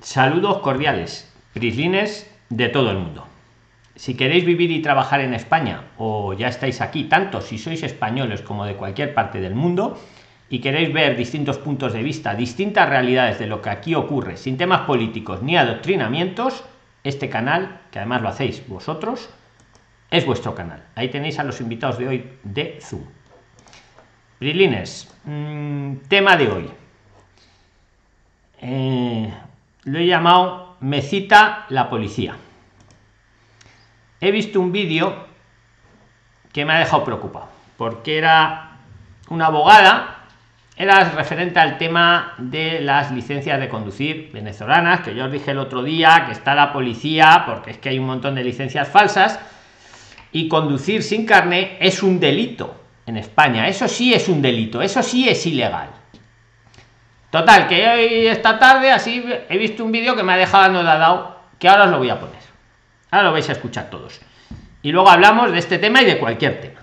Saludos cordiales, prislines de todo el mundo. Si queréis vivir y trabajar en España o ya estáis aquí, tanto si sois españoles como de cualquier parte del mundo, y queréis ver distintos puntos de vista, distintas realidades de lo que aquí ocurre, sin temas políticos ni adoctrinamientos, este canal, que además lo hacéis vosotros, es vuestro canal. Ahí tenéis a los invitados de hoy de Zoom. Brilines, mm, tema de hoy. Eh, lo he llamado Me cita la policía. He visto un vídeo que me ha dejado preocupado, porque era una abogada, era referente al tema de las licencias de conducir venezolanas, que yo os dije el otro día que está la policía, porque es que hay un montón de licencias falsas, y conducir sin carne es un delito en España. Eso sí es un delito, eso sí es ilegal. Total, que hoy esta tarde así he visto un vídeo que me ha dejado anodado, que ahora os lo voy a poner. Ahora lo vais a escuchar todos. Y luego hablamos de este tema y de cualquier tema.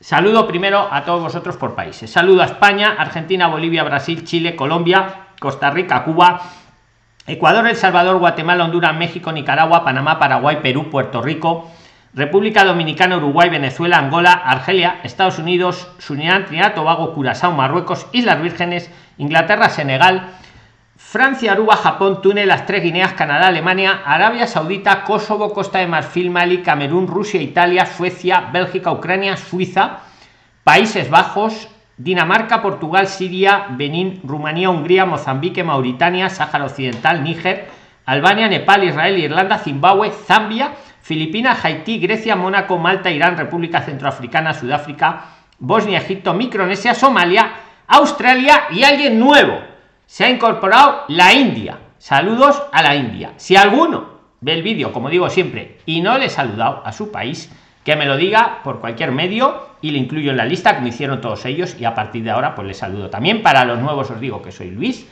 Saludo primero a todos vosotros por países. Saludo a España, Argentina, Bolivia, Brasil, Chile, Colombia, Costa Rica, Cuba, Ecuador, El Salvador, Guatemala, Honduras, México, Nicaragua, Panamá, Paraguay, Perú, Puerto Rico, República Dominicana, Uruguay, Venezuela, Angola, Argelia, Estados Unidos, Surinam, Trinidad, Tobago, Curazao, Marruecos, Islas Vírgenes, Inglaterra, Senegal, Francia, Aruba, Japón, Túnez, las tres Guineas, Canadá, Alemania, Arabia Saudita, Kosovo, Costa de Marfil, Mali, Camerún, Rusia, Italia, Suecia, Bélgica, Ucrania, Suiza, Países Bajos, Dinamarca, Portugal, Siria, Benín, Rumanía, Hungría, Mozambique, Mauritania, Sáhara Occidental, Níger, Albania, Nepal, Israel, Irlanda, Zimbabue, Zambia, Filipinas, Haití, Grecia, Mónaco, Malta, Irán, República Centroafricana, Sudáfrica, Bosnia, Egipto, Micronesia, Somalia, Australia y alguien nuevo. Se ha incorporado la India. Saludos a la India. Si alguno ve el vídeo, como digo siempre, y no le he saludado a su país, que me lo diga por cualquier medio y le incluyo en la lista, como hicieron todos ellos, y a partir de ahora pues le saludo también. Para los nuevos os digo que soy Luis,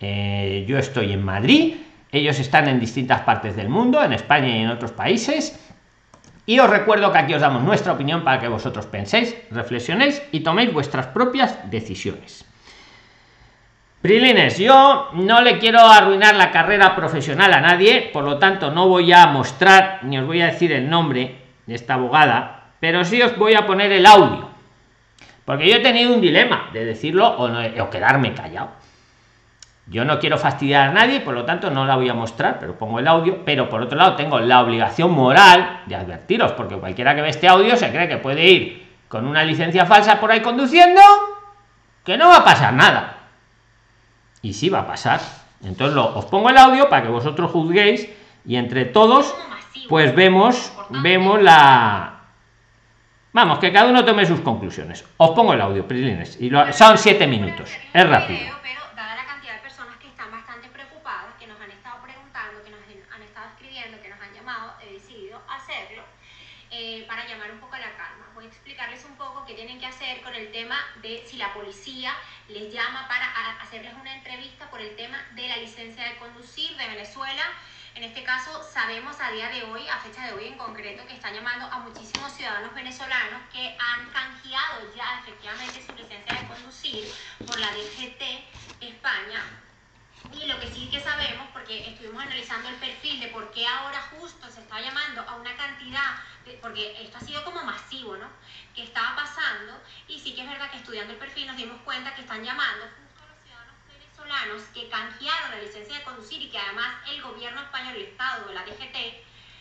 eh, yo estoy en Madrid ellos están en distintas partes del mundo, en España y en otros países. Y os recuerdo que aquí os damos nuestra opinión para que vosotros penséis, reflexionéis y toméis vuestras propias decisiones. Prilines, yo no le quiero arruinar la carrera profesional a nadie, por lo tanto no voy a mostrar ni os voy a decir el nombre de esta abogada, pero sí os voy a poner el audio. Porque yo he tenido un dilema de decirlo o, no, o quedarme callado. Yo no quiero fastidiar a nadie, por lo tanto no la voy a mostrar, pero pongo el audio. Pero por otro lado, tengo la obligación moral de advertiros, porque cualquiera que ve este audio se cree que puede ir con una licencia falsa por ahí conduciendo, que no va a pasar nada. Y sí va a pasar. Entonces lo, os pongo el audio para que vosotros juzguéis y entre todos, pues vemos, vemos la. Vamos, que cada uno tome sus conclusiones. Os pongo el audio, Prilines, y lo, son siete minutos. Es rápido. El tema de si la policía les llama para hacerles una entrevista por el tema de la licencia de conducir de Venezuela. En este caso, sabemos a día de hoy, a fecha de hoy en concreto, que están llamando a muchísimos ciudadanos venezolanos que han canjeado ya efectivamente su licencia de conducir por la DGT España y lo que sí que sabemos, porque estuvimos analizando el perfil de por qué ahora justo se está llamando a una cantidad, porque esto ha sido como masivo, ¿no? Que estaba pasando, y sí que es verdad que estudiando el perfil nos dimos cuenta que están llamando justo a los ciudadanos venezolanos que canjearon la licencia de conducir y que además el gobierno español, el Estado de la DGT,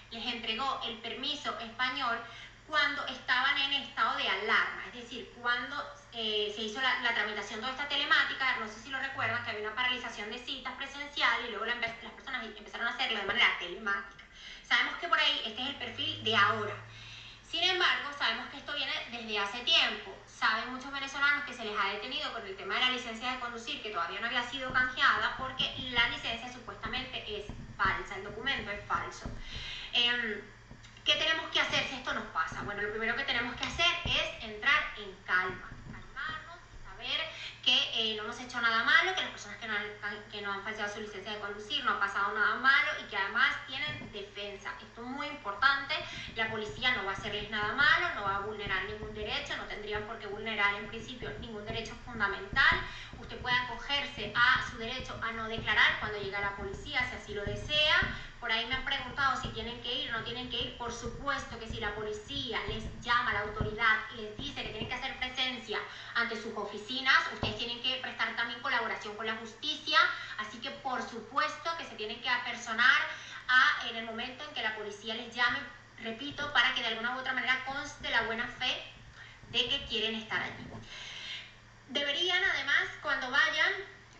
les entregó el permiso español cuando estaban en estado de alarma, es decir, cuando eh, se hizo la, tramitación toda esta telemática, no sé si lo recuerdan, que había una paralización de citas presenciales y luego las personas empezaron a hacerlo de manera telemática. Sabemos que por ahí este es el perfil de ahora. Sin embargo, sabemos que esto viene desde hace tiempo. Saben muchos venezolanos que se les ha detenido con el tema de la licencia de conducir, que todavía no había sido canjeada, porque la licencia supuestamente es falsa, el documento es falso. Em, ¿Qué tenemos que hacer si esto nos pasa? Bueno, lo primero que tenemos que hacer es entrar en calma, saber que eh, no ha hecho nada malo, que las personas que no, han, que no han falseado su licencia de conducir no ha pasado nada malo y que además tienen defensa. Esto es muy importante, la policía no va a hacerles nada malo, no va a vulnerar ningún derecho, no tendrían por qué vulnerar en principio ningún derecho fundamental. Usted puede acogerse a su derecho a no declarar cuando llega la policía, si así lo desea. Por ahí me han preguntado si tienen que ir o no tienen que ir. Por supuesto que si la policía les llama a la autoridad y les dice que tienen que hacer presencia ante sus oficinas, ustedes tienen que prestar también colaboración con la justicia. Así que por supuesto que se tienen que apersonar a, en el momento en que la policía les llame, repito, para que de alguna u otra manera conste la buena fe de que quieren estar allí. Deberían además, cuando vayan,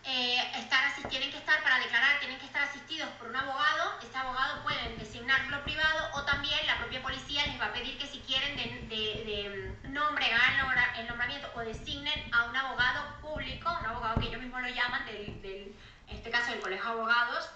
eh, estar tienen que estar para declarar, tienen que estar asistidos por un abogado. Este abogado pueden designarlo privado o también la propia policía les va a pedir que si quieren de, de, de nombre, hagan el nombramiento o designen a un abogado público, un abogado que ellos mismos lo llaman, del, del en este caso del colegio de abogados.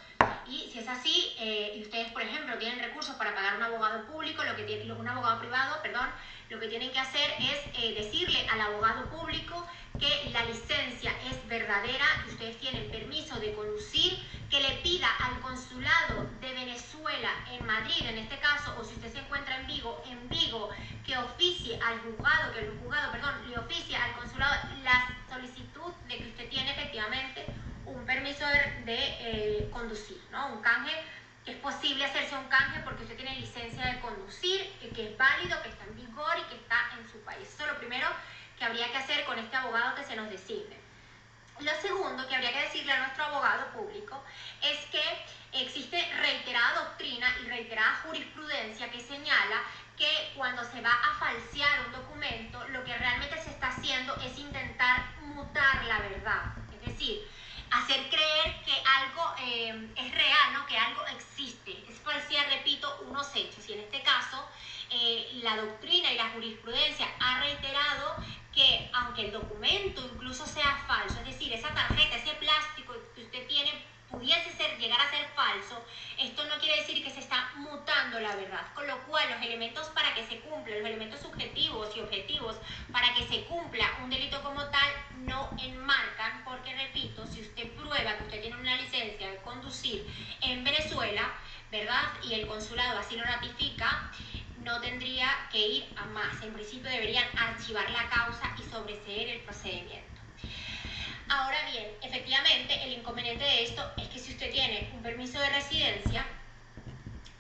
Y si es así, eh, y ustedes, por ejemplo, tienen recursos para pagar un abogado público, lo que tiene, un abogado privado, perdón, lo que tienen que hacer es eh, decirle al abogado público que la licencia es verdadera, que ustedes tienen permiso de conducir, que le pida al consulado de Venezuela en Madrid, en este caso, o si usted se encuentra en Vigo, en Vigo, que oficie al juzgado, que el juzgado, perdón, le oficie al consulado la solicitud de que usted tiene efectivamente un permiso de, eh, conducir, ¿no? Un canje es posible hacerse un canje porque usted tiene licencia de conducir, que es válido, que está en vigor y que está en su país. Eso es lo primero que habría que hacer con este abogado que se nos designe. Lo segundo que habría que decirle a nuestro abogado público es que existe reiterada doctrina y reiterada jurisprudencia que señala que cuando se va a falsear un documento, lo que realmente se está haciendo es intentar mutar la verdad. Es decir, hacer creer que algo eh, es real, ¿no? que algo existe. Es falsear, repito, unos hechos. Y en este caso, eh, la doctrina y la jurisprudencia ha reiterado que aunque el documento incluso sea falso, es decir, esa tarjeta, ese plástico que usted tiene pudiese ser, llegar a ser falso, esto no quiere decir que se está mutando la verdad. Con lo cual, los elementos para que se cumpla, los elementos subjetivos y objetivos para que se cumpla un delito como tal, no enmarcan, porque repito, si usted prueba que usted tiene una licencia de conducir en Venezuela, ¿verdad? Y el consulado así lo ratifica, no tendría que ir a más. En principio deberían archivar la causa y sobreseer el procedimiento. Ahora bien, efectivamente, el esto es que si usted tiene un permiso de residencia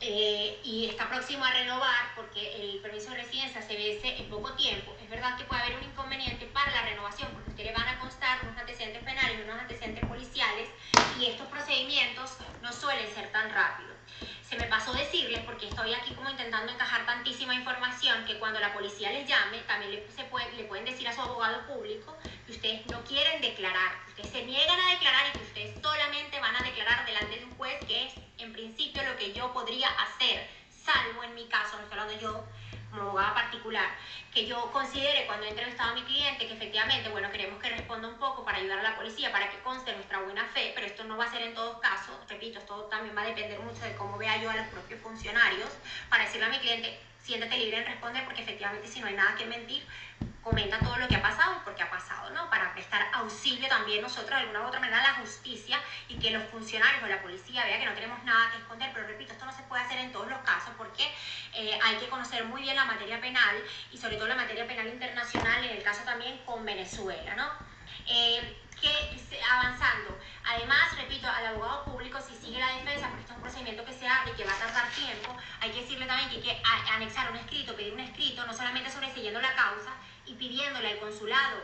eh, y está próximo a renovar, porque el permiso de residencia se vence en poco tiempo, es verdad que puede haber un inconveniente para la renovación, porque a usted le van a constar unos antecedentes penales y unos antecedentes policiales, y estos procedimientos no suelen ser tan rápidos se me pasó decirles, porque estoy aquí como intentando encajar tantísima información, que cuando la policía les llame, también le, se le pueden decir a su abogado público que ustedes no quieren declarar, que ustedes se niegan a declarar y que ustedes solamente van a declarar delante de un juez, que es en principio lo que yo podría hacer, salvo en mi caso, no estoy hablando yo, como abogada particular, que yo considere cuando he entrevistado a mi cliente que efectivamente, bueno, queremos que responda un poco para ayudar a la policía, para que conste nuestra buena fe, pero esto no va a ser en todos casos, repito, esto también va a depender mucho de cómo vea yo a los propios funcionarios, para decirle a mi cliente, siéntate libre en responder, porque efectivamente si no hay nada que mentir, comenta todo lo que ha pasado, porque ha pasado, ¿no? Para prestar auxilio también nosotros de alguna u otra manera a la justicia y que los funcionarios o la policía vea que no tenemos nada que esconder, pero repito, esto no se puede hacer en todos los casos porque eh, hay que conocer muy bien la materia penal y sobre todo la materia penal internacional, en el caso también con Venezuela, ¿no? Eh, que avanzando. Además, repito, al abogado público, si sigue la defensa, porque este es un procedimiento que se abre y que va a tardar tiempo, hay que decirle también que hay que anexar un escrito, pedir un escrito, no solamente sobreseyendo la causa, y pidiéndole al consulado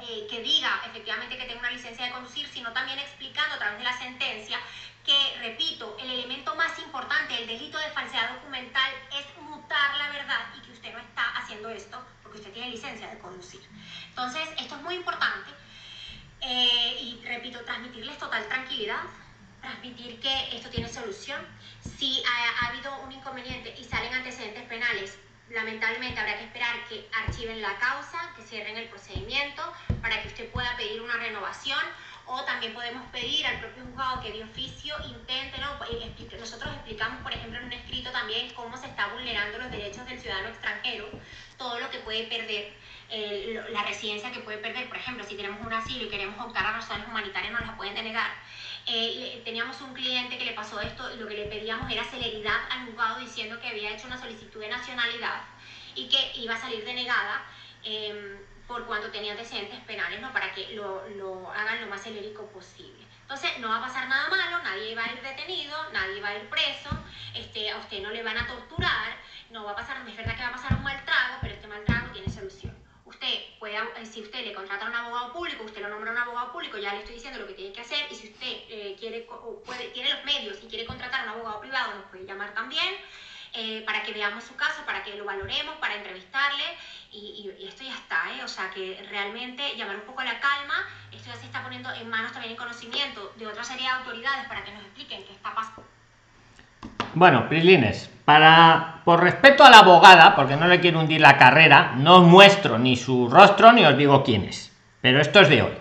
eh, que diga efectivamente que tenga una licencia de conducir, sino también explicando a través de la sentencia que, repito, el elemento más importante del delito de falsedad documental es mutar la verdad y que usted no está haciendo esto porque usted tiene licencia de conducir. Entonces, esto es muy importante eh, y, repito, transmitirles total tranquilidad, transmitir que esto tiene solución. Si ha habido un inconveniente y salen antecedentes penales, lamentablemente habrá que esperar que archiven la causa, que cierren el procedimiento para que usted pueda pedir una renovación o también podemos pedir al propio juzgado que de oficio intente, ¿no? Eh, nosotros explicamos, por ejemplo, en un escrito también cómo se está vulnerando los derechos del ciudadano extranjero, todo lo que puede perder, eh, la residencia que puede perder, por ejemplo, si tenemos un asilo y queremos optar a razones humanitarias, nos la pueden denegar. Eh, teníamos un cliente que le pasó esto y lo que le pedíamos era celeridad al juzgado diciendo que había hecho una solicitud de nacionalidad y que iba a salir denegada. Em, por cuanto tenía antecedentes penales, ¿no? Para que lo, lo hagan lo más celérico posible. Entonces, no va a pasar nada malo, nadie va a ir detenido, nadie va a ir preso, este, a usted no le van a torturar, no va a pasar, es verdad que va a pasar un mal trago, pero este mal trago tiene solución. Usted puede, eh, si usted le contrata a un abogado público, usted lo nombra a un abogado público, ya le estoy diciendo lo que tiene que hacer, y si usted eh, quiere, puede, tiene los medios y quiere contratar a un abogado privado, nos puede llamar también. Eh, para que veamos su caso, para que lo valoremos, para entrevistarle y, esto ya está, ¿eh? o sea que realmente llamar un poco a la calma, esto ya se está poniendo en manos también en conocimiento de otra serie de autoridades para que nos expliquen qué está pasando. Bueno, Prilines, para por respeto a la abogada, porque no le quiero hundir la carrera, no os muestro ni su rostro ni os digo quién es, pero esto es de hoy.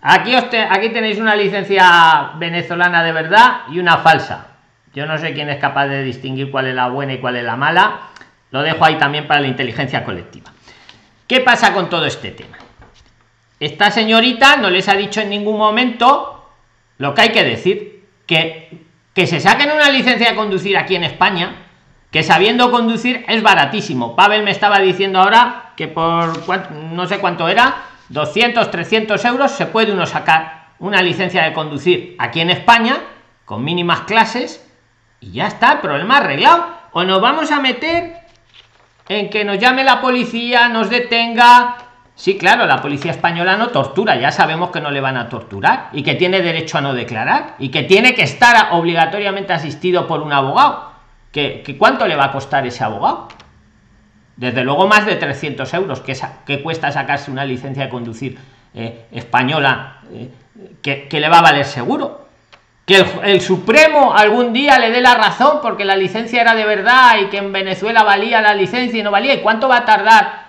Aquí, os aquí tenéis una licencia venezolana de verdad y una falsa. Yo no sé quién es capaz de distinguir cuál es la buena y cuál es la mala. Lo dejo ahí también para la inteligencia colectiva. ¿Qué pasa con todo este tema? Esta señorita no les ha dicho en ningún momento lo que hay que decir, que, que se saquen una licencia de conducir aquí en España, que sabiendo conducir es baratísimo. Pavel me estaba diciendo ahora que por no sé cuánto era, 200, 300 euros se puede uno sacar una licencia de conducir aquí en España con mínimas clases y ya está, problema arreglado. O nos vamos a meter en que nos llame la policía, nos detenga. Sí, claro, la policía española no tortura, ya sabemos que no le van a torturar y que tiene derecho a no declarar y que tiene que estar obligatoriamente asistido por un abogado. ¿Que, cuánto le va a costar ese abogado? Desde luego más de 300 euros que, que cuesta sacarse una licencia de conducir eh, española eh, que le va a valer seguro que el, Supremo algún día le dé la razón porque la licencia era de verdad y que en Venezuela valía la licencia y no valía. ¿Y cuánto va a tardar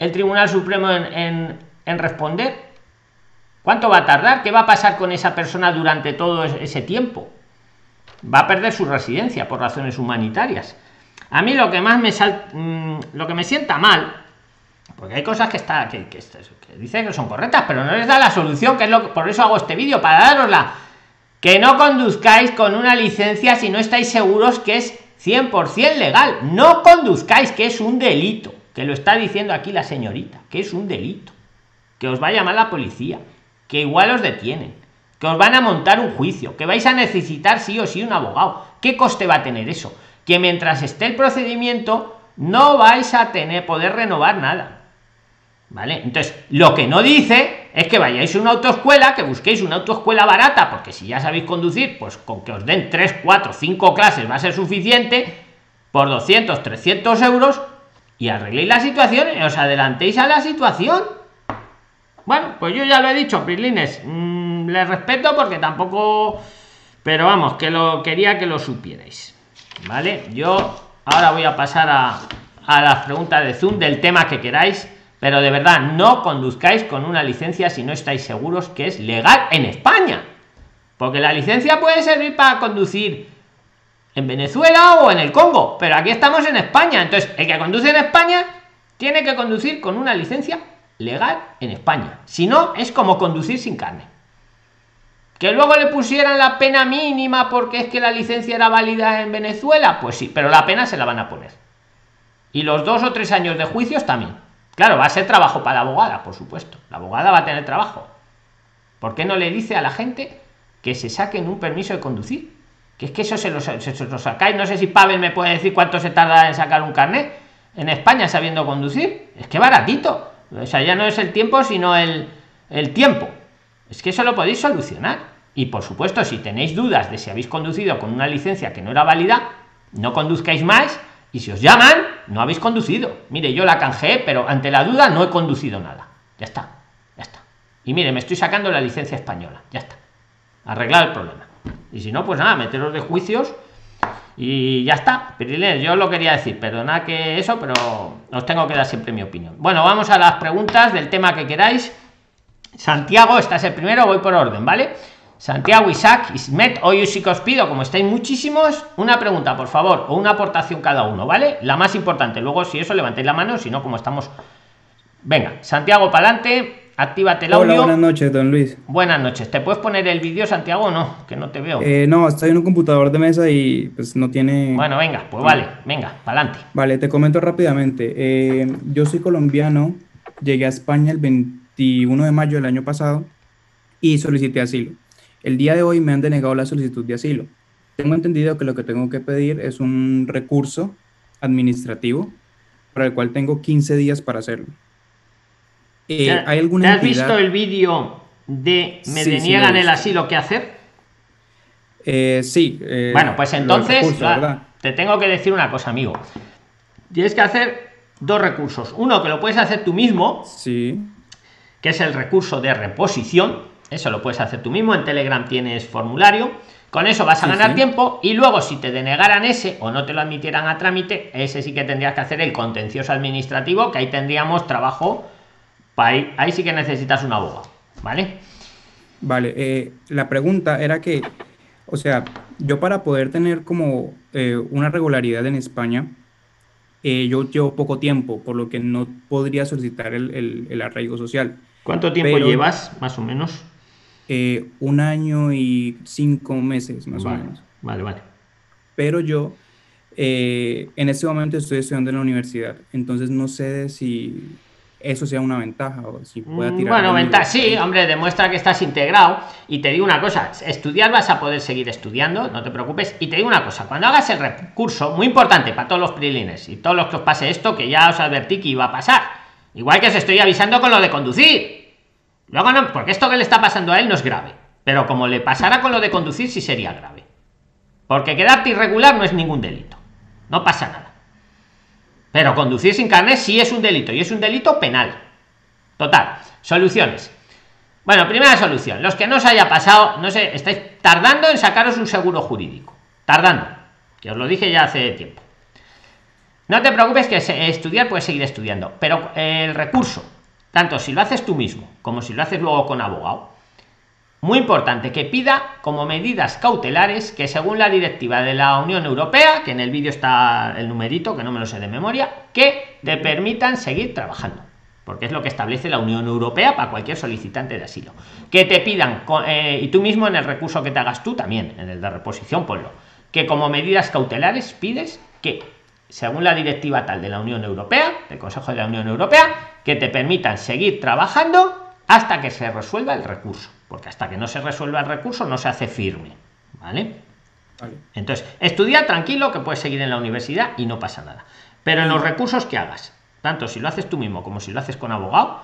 el Tribunal Supremo en, responder? ¿Cuánto va a tardar? ¿Qué va a pasar con esa persona durante todo ese tiempo? Va a perder su residencia por razones humanitarias. A mí lo que más me sal, mm, lo que me sienta mal, porque hay cosas que está que, que, que dicen que son correctas, pero no les da la solución, que es lo que por eso hago este vídeo para darosla que no conduzcáis con una licencia si no estáis seguros que es 100% legal. No conduzcáis, que es un delito. Que lo está diciendo aquí la señorita, que es un delito. Que os va a llamar la policía, que igual os detienen, que os van a montar un juicio, que vais a necesitar sí o sí un abogado. ¿Qué coste va a tener eso? Que mientras esté el procedimiento no vais a tener poder renovar nada. ¿Vale? Entonces, lo que no dice es que vayáis a una autoescuela, que busquéis una autoescuela barata, porque si ya sabéis conducir, pues con que os den 3, 4, 5 clases va a ser suficiente, por 200, 300 euros, y arregléis la situación y os adelantéis a la situación. Bueno, pues yo ya lo he dicho, Prilines, mmm, les respeto porque tampoco... Pero vamos, que lo quería que lo supierais. ¿Vale? Yo ahora voy a pasar a, a las preguntas de Zoom del tema que queráis pero de verdad, no conduzcáis con una licencia si no estáis seguros que es legal en España. Porque la licencia puede servir para conducir en Venezuela o en el Congo, pero aquí estamos en España. Entonces, el que conduce en España tiene que conducir con una licencia legal en España. Si no, es como conducir sin carne. Que luego le pusieran la pena mínima porque es que la licencia era válida en Venezuela, pues sí, pero la pena se la van a poner. Y los dos o tres años de juicios también. Claro, va a ser trabajo para la abogada, por supuesto. La abogada va a tener trabajo. ¿Por qué no le dice a la gente que se saquen un permiso de conducir? Que es que eso se lo, sacáis. No sé si Pavel me puede decir cuánto se tarda en sacar un carnet en España sabiendo conducir. Es que baratito. O sea, ya no es el tiempo, sino el, el tiempo. Es que eso lo podéis solucionar. Y por supuesto, si tenéis dudas de si habéis conducido con una licencia que no era válida, no conduzcáis más y si os llaman, no habéis conducido. Mire, yo la canjeé, pero ante la duda no he conducido nada. Ya está, ya está. Y mire, me estoy sacando la licencia española. Ya está. Arreglar el problema. Y si no, pues nada, meteros de juicios y ya está. Pero yo lo quería decir, perdona que eso, pero os tengo que dar siempre mi opinión. Bueno, vamos a las preguntas del tema que queráis. Santiago, estás el primero, voy por orden, ¿vale? Santiago, Isaac, Ismet, hoy sí que os pido, como estáis muchísimos, una pregunta, por favor, o una aportación cada uno, ¿vale? La más importante. Luego, si eso, levantéis la mano, si no, como estamos. Venga, Santiago, para adelante, actívate el audio. buenas noches, don Luis. Buenas noches. ¿Te puedes poner el vídeo, Santiago, o no? Que no te veo. Eh, no, estoy en un computador de mesa y pues no tiene. Bueno, venga, pues vale, venga, para adelante. Vale, te comento rápidamente. Eh, yo soy colombiano, llegué a España el 21 de mayo del año pasado y solicité asilo. El día de hoy me han denegado la solicitud de asilo. Tengo entendido que lo que tengo que pedir es un recurso administrativo para el cual tengo 15 días para hacerlo. Eh, ¿Hay alguna ¿Te has visto el vídeo de me deniegan el asilo qué hacer? Eh, sí. Eh, bueno, pues entonces te tengo que decir una cosa, amigo. Tienes que hacer dos recursos. Uno que lo puedes hacer tú mismo. Sí. Que es el recurso de reposición. Eso lo puedes hacer tú mismo. En Telegram tienes formulario. Con eso vas a ganar tiempo y luego si te denegaran ese o no te lo admitieran a trámite, ese sí que tendrías que hacer el contencioso administrativo, que ahí tendríamos trabajo Ahí, ahí sí que necesitas un abogado, ¿vale? Vale, eh, la pregunta era que, o sea, yo para poder tener como eh, una regularidad en España, eh, yo llevo poco tiempo, por lo que no podría solicitar el, el, arraigo social. ¿Cuánto tiempo llevas, más o menos? Un año y cinco meses, más o menos. Vale, vale. Pero yo en este momento estoy estudiando en la universidad, entonces no sé si eso sea una ventaja o si pueda tirar bueno ventaja sí hombre demuestra que estás integrado y te digo una cosa estudiar vas a poder seguir estudiando no te preocupes y te digo una cosa cuando hagas el recurso muy importante para todos los prilines y todos los que os pase esto que ya os advertí que iba a pasar igual que os estoy avisando con lo de conducir luego no porque esto que le está pasando a él no es grave pero como le pasara con lo de conducir sí sería grave porque quedarte irregular no es ningún delito no pasa nada pero conducir sin carnet sí es un delito y es un delito penal. Total. Soluciones. Bueno, primera solución. Los que no os haya pasado, no sé, estáis tardando en sacaros un seguro jurídico. Tardando. Que os lo dije ya hace tiempo. No te preocupes que estudiar puedes seguir estudiando. Pero el recurso, tanto si lo haces tú mismo como si lo haces luego con abogado, muy importante que pida como medidas cautelares que según la directiva de la Unión Europea, que en el vídeo está el numerito, que no me lo sé de memoria, que te permitan seguir trabajando. Porque es lo que establece la Unión Europea para cualquier solicitante de asilo. Que te pidan, eh, y tú mismo en el recurso que te hagas tú también, en el de reposición, ponlo, que como medidas cautelares pides que, según la directiva tal de la Unión Europea, del Consejo de la Unión Europea, que te permitan seguir trabajando hasta que se resuelva el recurso porque hasta que no se resuelva el recurso no se hace firme vale, entonces estudia tranquilo que puedes seguir en la universidad y no pasa nada pero en los recursos que hagas tanto si lo haces tú mismo como si lo haces con abogado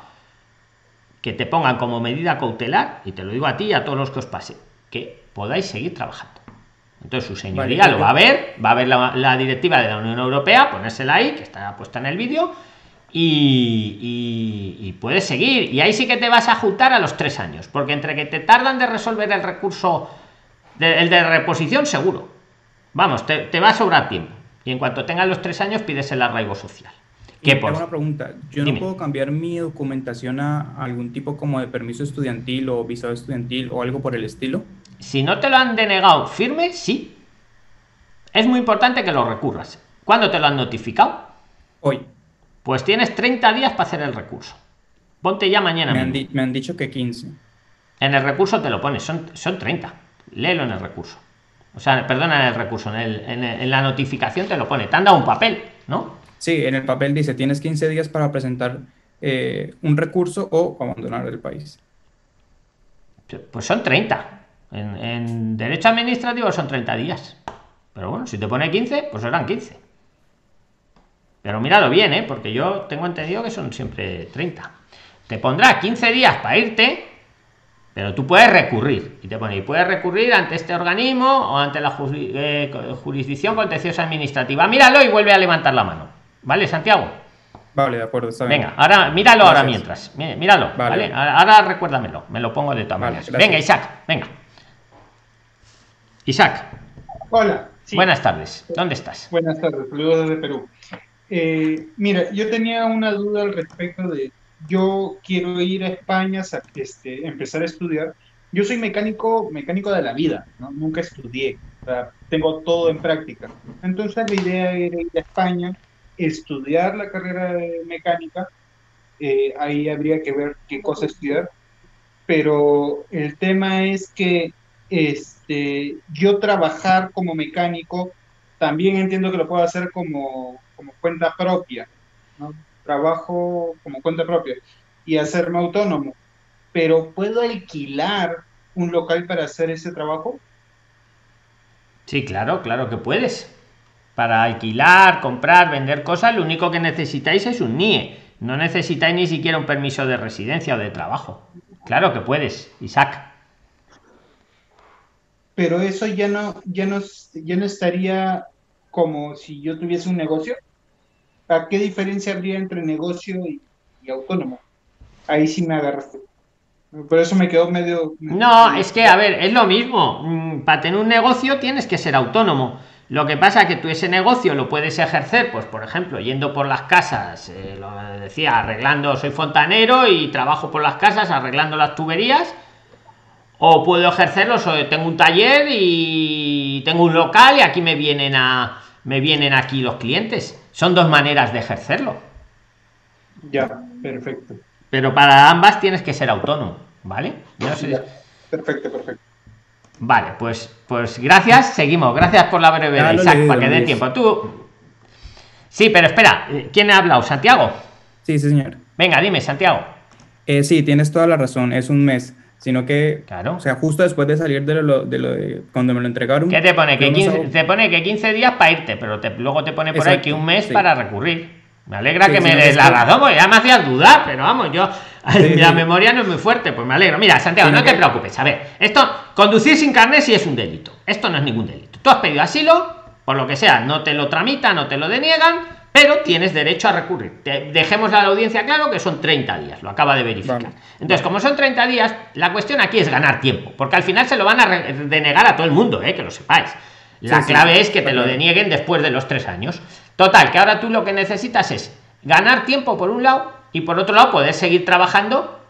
que te pongan como medida cautelar y te lo digo a ti y a todos los que os pase que podáis seguir trabajando. Entonces su señoría lo va a ver va a ver la, la directiva de la Unión Europea ponérsela ahí que está puesta en el vídeo y, puedes seguir. Y ahí sí que te vas a juntar a los tres años, porque entre que te tardan de resolver el recurso, el de reposición, seguro. Vamos, te, va a sobrar tiempo. Y en cuanto tengas los tres años, pides el arraigo social. ¿Qué por? una pregunta. ¿Yo no puedo cambiar mi documentación a algún tipo como de permiso estudiantil o visado estudiantil o algo por el estilo? Si no te lo han denegado firme, sí. Es muy importante que lo recurras. ¿Cuándo te lo han notificado? Hoy. Pues tienes 30 días para hacer el recurso. Ponte ya mañana. Me, han, dicho que 15. En el recurso te lo pones, son, son 30. Léelo en el recurso. O sea, perdona en el recurso, en, la notificación te lo pone. Te han dado un papel, ¿no? Sí, en el papel dice, tienes 15 días para presentar eh, un recurso o abandonar el país. Pues son 30. En, en, derecho administrativo son 30 días. Pero bueno, si te pone 15, pues serán 15. Pero míralo bien, ¿eh? porque yo tengo entendido que son siempre 30. Te pondrá 15 días para irte, pero tú puedes recurrir. Y te pone, y puedes recurrir ante este organismo o ante la eh, jurisdicción contenciosa administrativa. Míralo y vuelve a levantar la mano. ¿Vale, Santiago? Vale, de acuerdo. Venga, ahora míralo ahora mientras. Míralo, vale. Ahora recuérdamelo, me lo pongo de todas maneras. venga, Isaac, venga. Isaac. Hola. Buenas tardes. ¿Dónde estás? Buenas tardes, saludos desde Perú. Eh, mira, yo tenía una duda al respecto de, yo quiero ir a España, este, empezar a estudiar. Yo soy mecánico, mecánico de la vida, ¿no? nunca estudié, tengo todo en práctica. Entonces la idea era ir a España, estudiar la carrera de mecánica, eh, ahí habría que ver qué cosa estudiar, pero el tema es que este, yo trabajar como mecánico, también entiendo que lo puedo hacer como, como cuenta propia, ¿no? trabajo como cuenta propia y hacerme autónomo, pero ¿puedo alquilar un local para hacer ese trabajo? Sí, claro, claro que puedes. Para alquilar, comprar, vender cosas, lo único que necesitáis es un NIE. No necesitáis ni siquiera un permiso de residencia o de trabajo. Claro que puedes, Isaac. Pero eso ya no, ya no, ya no estaría como si yo tuviese un negocio. ¿A qué diferencia habría entre negocio y, autónomo? Ahí sí me agarraste. Por eso me quedó medio... No, es que, a ver, es lo mismo. Mm, para tener un negocio tienes que ser autónomo. Lo que pasa es que tú ese negocio lo puedes ejercer, pues por ejemplo, yendo por las casas, eh, lo decía, arreglando, soy fontanero y trabajo por las casas arreglando las tuberías, o puedo ejercerlo, soy, tengo un taller y tengo un local y aquí me vienen a me vienen aquí los clientes. Son dos maneras de ejercerlo. Ya, perfecto. Pero para ambas tienes que ser autónomo, ¿vale? Perfecto, perfecto. Vale, pues, pues gracias, seguimos. Gracias por la brevedad, Isaac, para que dé tiempo. Tú. Sí, pero espera, ¿quién ha hablado? ¿Santiago? Sí, sí, señor. Venga, dime, Santiago. Eh, sí, tienes toda la razón, es un mes. Sino que, claro. o sea, justo después de salir de lo de, lo de cuando me lo entregaron. ¿Qué te pone? Que 15, te pone que 15 días para irte, pero te, luego te pone por ahí que un mes para recurrir. Me alegra que me des la razón, porque ya me hacías dudar, pero vamos, yo. la memoria no es muy fuerte, pues me alegro. Mira, Santiago, no te preocupes. A ver, esto, conducir sin carnet sí es un delito. Esto no es ningún delito. Tú has pedido asilo, por lo que sea, no te lo tramitan, no te lo deniegan, pero tienes derecho a recurrir. dejemos a la audiencia claro que son 30 días, lo acaba de verificar. Entonces, como son 30 días, la cuestión aquí es ganar tiempo, porque al final se lo van a denegar a todo el mundo, ¿eh? que lo sepáis. La clave es que te lo denieguen después de los tres años. Total, que ahora tú lo que necesitas es ganar tiempo por un lado y por otro lado poder seguir trabajando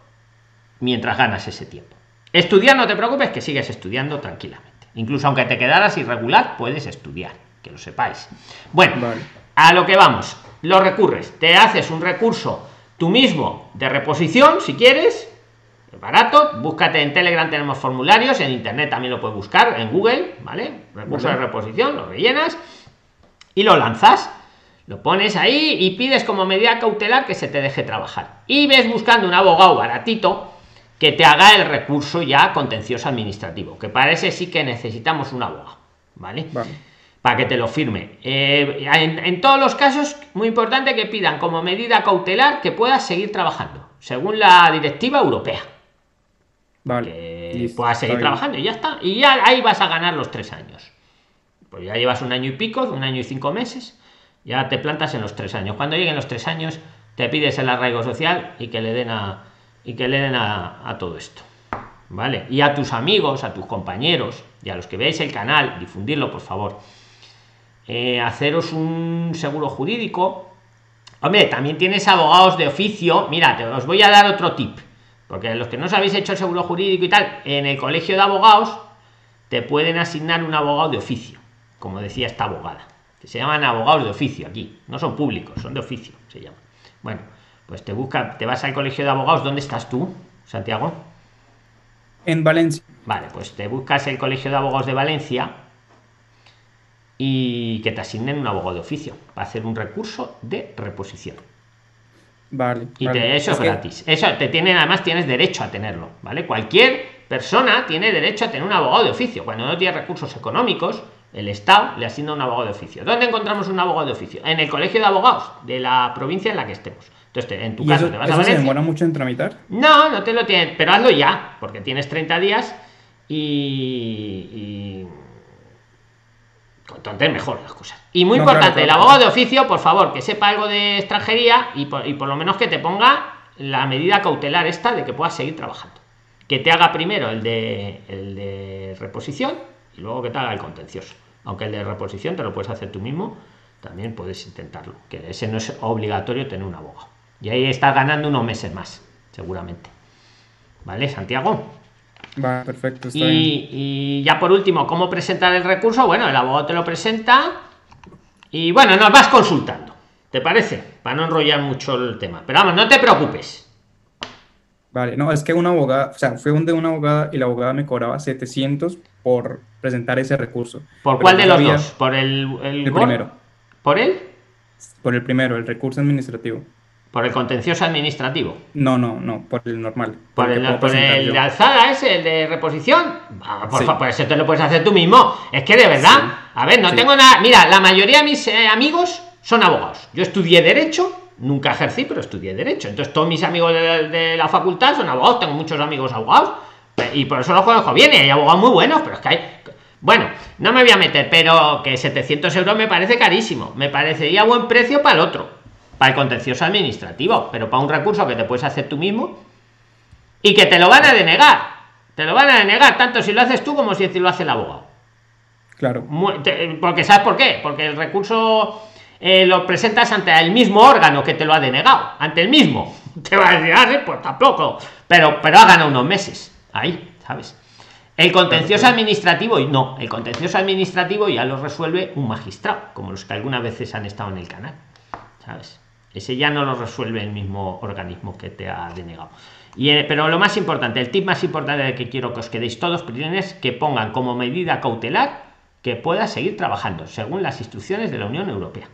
mientras ganas ese tiempo. Estudiar, no te preocupes, que sigues estudiando tranquilamente. Incluso aunque te quedaras irregular, puedes estudiar, que lo sepáis. Bueno, a lo que vamos, lo recurres, te haces un recurso tú mismo de reposición, si quieres, barato, búscate en Telegram, tenemos formularios, en Internet también lo puedes buscar, en Google, ¿vale? Recurso de reposición, lo rellenas y lo lanzas. Lo pones ahí y pides como medida cautelar que se te deje trabajar. Y ves buscando un abogado baratito que te haga el recurso ya contencioso administrativo, que parece sí que necesitamos un abogado, ¿vale? vale para que te lo firme. Eh, en, todos los casos, muy importante que pidan como medida cautelar que puedas seguir trabajando, según la directiva europea. Vale. Que puedas seguir trabajando y ya está. Y ya ahí vas a ganar los tres años. Pues ya llevas un año y pico, un año y cinco meses, ya te plantas en los tres años. Cuando lleguen los tres años, te pides el arraigo social y que le den a, y que le den a, a todo esto. ¿Vale? Y a tus amigos, a tus compañeros y a los que veáis el canal, difundirlo, por favor eh, haceros un seguro jurídico. Hombre, también tienes abogados de oficio. Mira, te, os voy a dar otro tip. Porque los que no os habéis hecho el seguro jurídico y tal, en el colegio de abogados te pueden asignar un abogado de oficio, como decía esta abogada. Que se llaman abogados de oficio aquí. No son públicos, son de oficio, se llaman. Bueno, pues te busca, te vas al colegio de abogados. ¿Dónde estás tú, Santiago? En Valencia. Vale, pues te buscas el colegio de abogados de Valencia y que te asignen un abogado de oficio para hacer un recurso de reposición. Vale. Y eso es, gratis. Eso te tienen, además tienes derecho a tenerlo, ¿vale? Cualquier persona tiene derecho a tener un abogado de oficio. Cuando no tiene recursos económicos, el Estado le asigna un abogado de oficio. ¿Dónde encontramos un abogado de oficio? En el colegio de abogados de la provincia en la que estemos. Entonces, en tu caso, te vas a se demora mucho en tramitar? No, no te lo tienen, pero hazlo ya, porque tienes 30 días y entonces mejor las cosas. Y muy importante, el abogado de oficio, por favor, que sepa algo de extranjería y por, lo menos que te ponga la medida cautelar esta de que puedas seguir trabajando. Que te haga primero el de, el de reposición y luego que te haga el contencioso. Aunque el de reposición te lo puedes hacer tú mismo, también puedes intentarlo. Que ese no es obligatorio tener un abogado. Y ahí estás ganando unos meses más, seguramente. ¿Vale, Santiago? Va, perfecto. Está Y, bien. y ya por último, ¿cómo presentar el recurso? Bueno, el abogado te lo presenta y bueno, nos vas consultando. ¿Te parece? Para no enrollar mucho el tema. Pero vamos, no te preocupes. Vale, no, es que una abogada, o sea, fue un de una abogada y la abogada me cobraba 700 por presentar ese recurso. ¿Por cuál de los dos? ¿Por el, el, primero, ¿Por él? por el primero, el recurso administrativo. ¿Por el contencioso administrativo? No, no, no, por el normal. ¿Por el, puedo por el alzada ese, el de reposición? Ah, por Sí. favor, pues eso te lo puedes hacer tú mismo. Es que de verdad, Sí. a ver, no Sí. tengo nada. Mira, la mayoría de mis eh, amigos son abogados. Yo estudié Derecho, nunca ejercí, pero estudié Derecho. Entonces, todos mis amigos de, de la facultad son abogados. Tengo muchos amigos abogados y por eso los conozco bien. Y hay abogados muy buenos, pero es que hay. Bueno, no me voy a meter, pero que 700 euros me parece carísimo. Me parecería buen precio para el otro, para el contencioso administrativo, pero para un recurso que te puedes hacer tú mismo y que te lo van a denegar. Te lo van a denegar tanto si lo haces tú como si lo hace el abogado. Claro, Porque ¿sabes por qué? Porque el recurso eh, lo presentas ante el mismo órgano que te lo ha denegado, ante el mismo. Te va a decir, ah, sí, pues tampoco. Pero, pero ha ganado unos meses. Ahí, ¿sabes? El contencioso administrativo, y no, el contencioso administrativo ya lo resuelve un magistrado, como los que algunas veces han estado en el canal. ¿Sabes? Ese ya no lo resuelve el mismo organismo que te ha denegado. Y, eh, pero lo más importante, el tip más importante del que quiero que os quedéis todos, es que pongan como medida cautelar que pueda seguir trabajando según las instrucciones de la Unión Europea.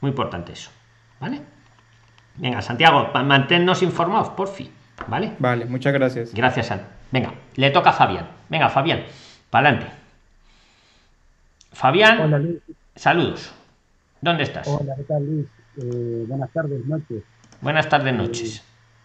Muy importante eso. ¿Vale? Venga, Santiago, manténnos informados, por fin. ¿Vale? vale, muchas gracias. Gracias, San. Venga, le toca a Fabián. Venga, Fabián, para adelante. Fabián, Hola Luis, saludos. ¿Dónde estás? hola, ¿qué tal Luis? Eh, buenas tardes, noches. Buenas tardes, noches.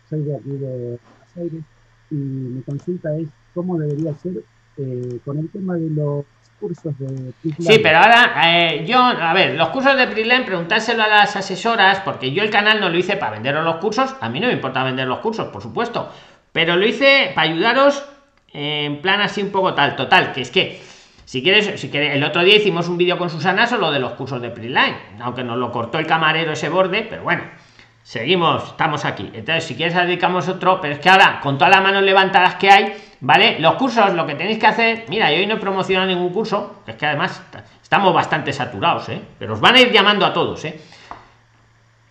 Soy de aquí de Buenos Aires y mi consulta es cómo debería ser eh, con el tema de los cursos de Sí, pero ahora eh, yo, a ver, los cursos de Freelance, preguntárselo a las asesoras, porque yo el canal no lo hice para venderos los cursos, a mí no me importa vender los cursos, por supuesto, pero lo hice para ayudaros eh, en plan así un poco tal, total, que es que si quieres, si quieres, el otro día hicimos un vídeo con Susana solo de los cursos de Freelance, aunque nos lo cortó el camarero ese borde, pero bueno, seguimos, estamos aquí. Entonces, si quieres, dedicamos otro, pero es que ahora, con todas las manos levantadas que hay, ¿vale? Los cursos, lo que tenéis que hacer, mira, yo hoy no he promocionado ningún curso, es que además ta- estamos bastante saturados, ¿eh? Pero os van a ir llamando a todos, ¿eh?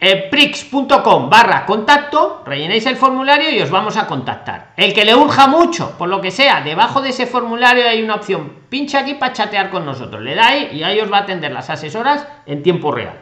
Eh, prix.com barra contacto, rellenéis el formulario y os vamos a contactar. El que le urja mucho, por lo que sea, debajo de ese formulario hay una opción. Pincha aquí para chatear con nosotros. Le dais y ahí os va a atender las asesoras en tiempo real.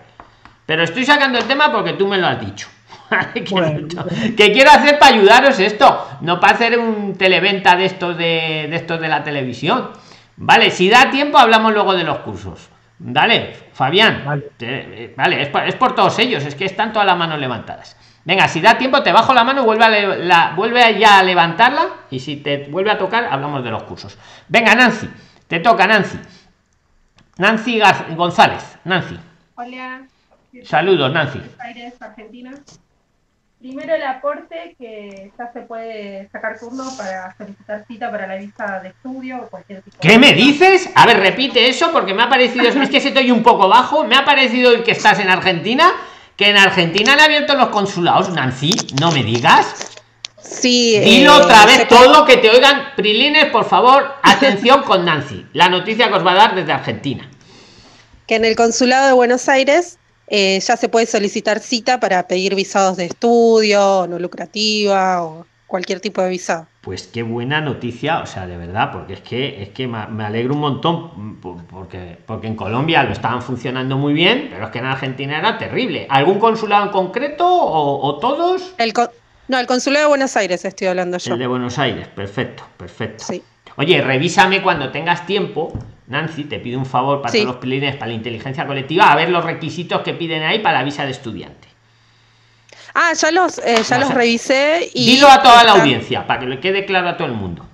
Pero estoy sacando el tema porque tú me lo has dicho. que, quiero hacer para ayudaros esto, no para hacer un televenta de estos de, de estos de la televisión. Vale, si da tiempo hablamos luego de los cursos. Dale, Fabián. Vale. Te- eh, vale, es por, es por todos ellos, es que están todas las manos levantadas. Venga, si da tiempo, te bajo la mano, vuelve a, le- la, vuelve a ya a levantarla y si te vuelve a tocar, hablamos de los cursos. Venga, Nancy, te toca, Nancy. Nancy González, Nancy. Hola, Saludos, Nancy. Buenos Aires, Argentina. Primero el aporte que ya se puede sacar turno para solicitar cita para la visa de estudio o cualquier tipo de ¿Qué me dices? A ver, repite eso porque me ha parecido, es que se te oye un poco bajo, me ha parecido el que estás en Argentina, que en Argentina han abierto los consulados, Nancy, no me digas. Sí. Dilo eh, otra vez todo, que te oigan. Prilines, por favor, atención con Nancy. La noticia que os va a dar desde Argentina. Que en el consulado de Buenos Aires eh, ya se puede solicitar cita para pedir visados de estudio, no lucrativa o cualquier tipo de visado. Pues qué buena noticia, o sea, de verdad, porque es que es que me alegro un montón, mm, por- porque, porque en Colombia lo estaban funcionando muy bien, pero es que en Argentina era terrible. ¿Algún consulado en concreto o, o todos? El co- no, el consulado de Buenos Aires estoy hablando yo. El de Buenos Aires, perfecto, perfecto. Sí. Oye, revísame cuando tengas tiempo, Nancy, te pido un favor para Sí. todos los prilines, para la inteligencia colectiva, a ver los requisitos que piden ahí para la visa de estudiante. Ah, ya los, eh, ya No los sé. revisé y Dilo a toda la audiencia, para que le quede claro a todo el mundo.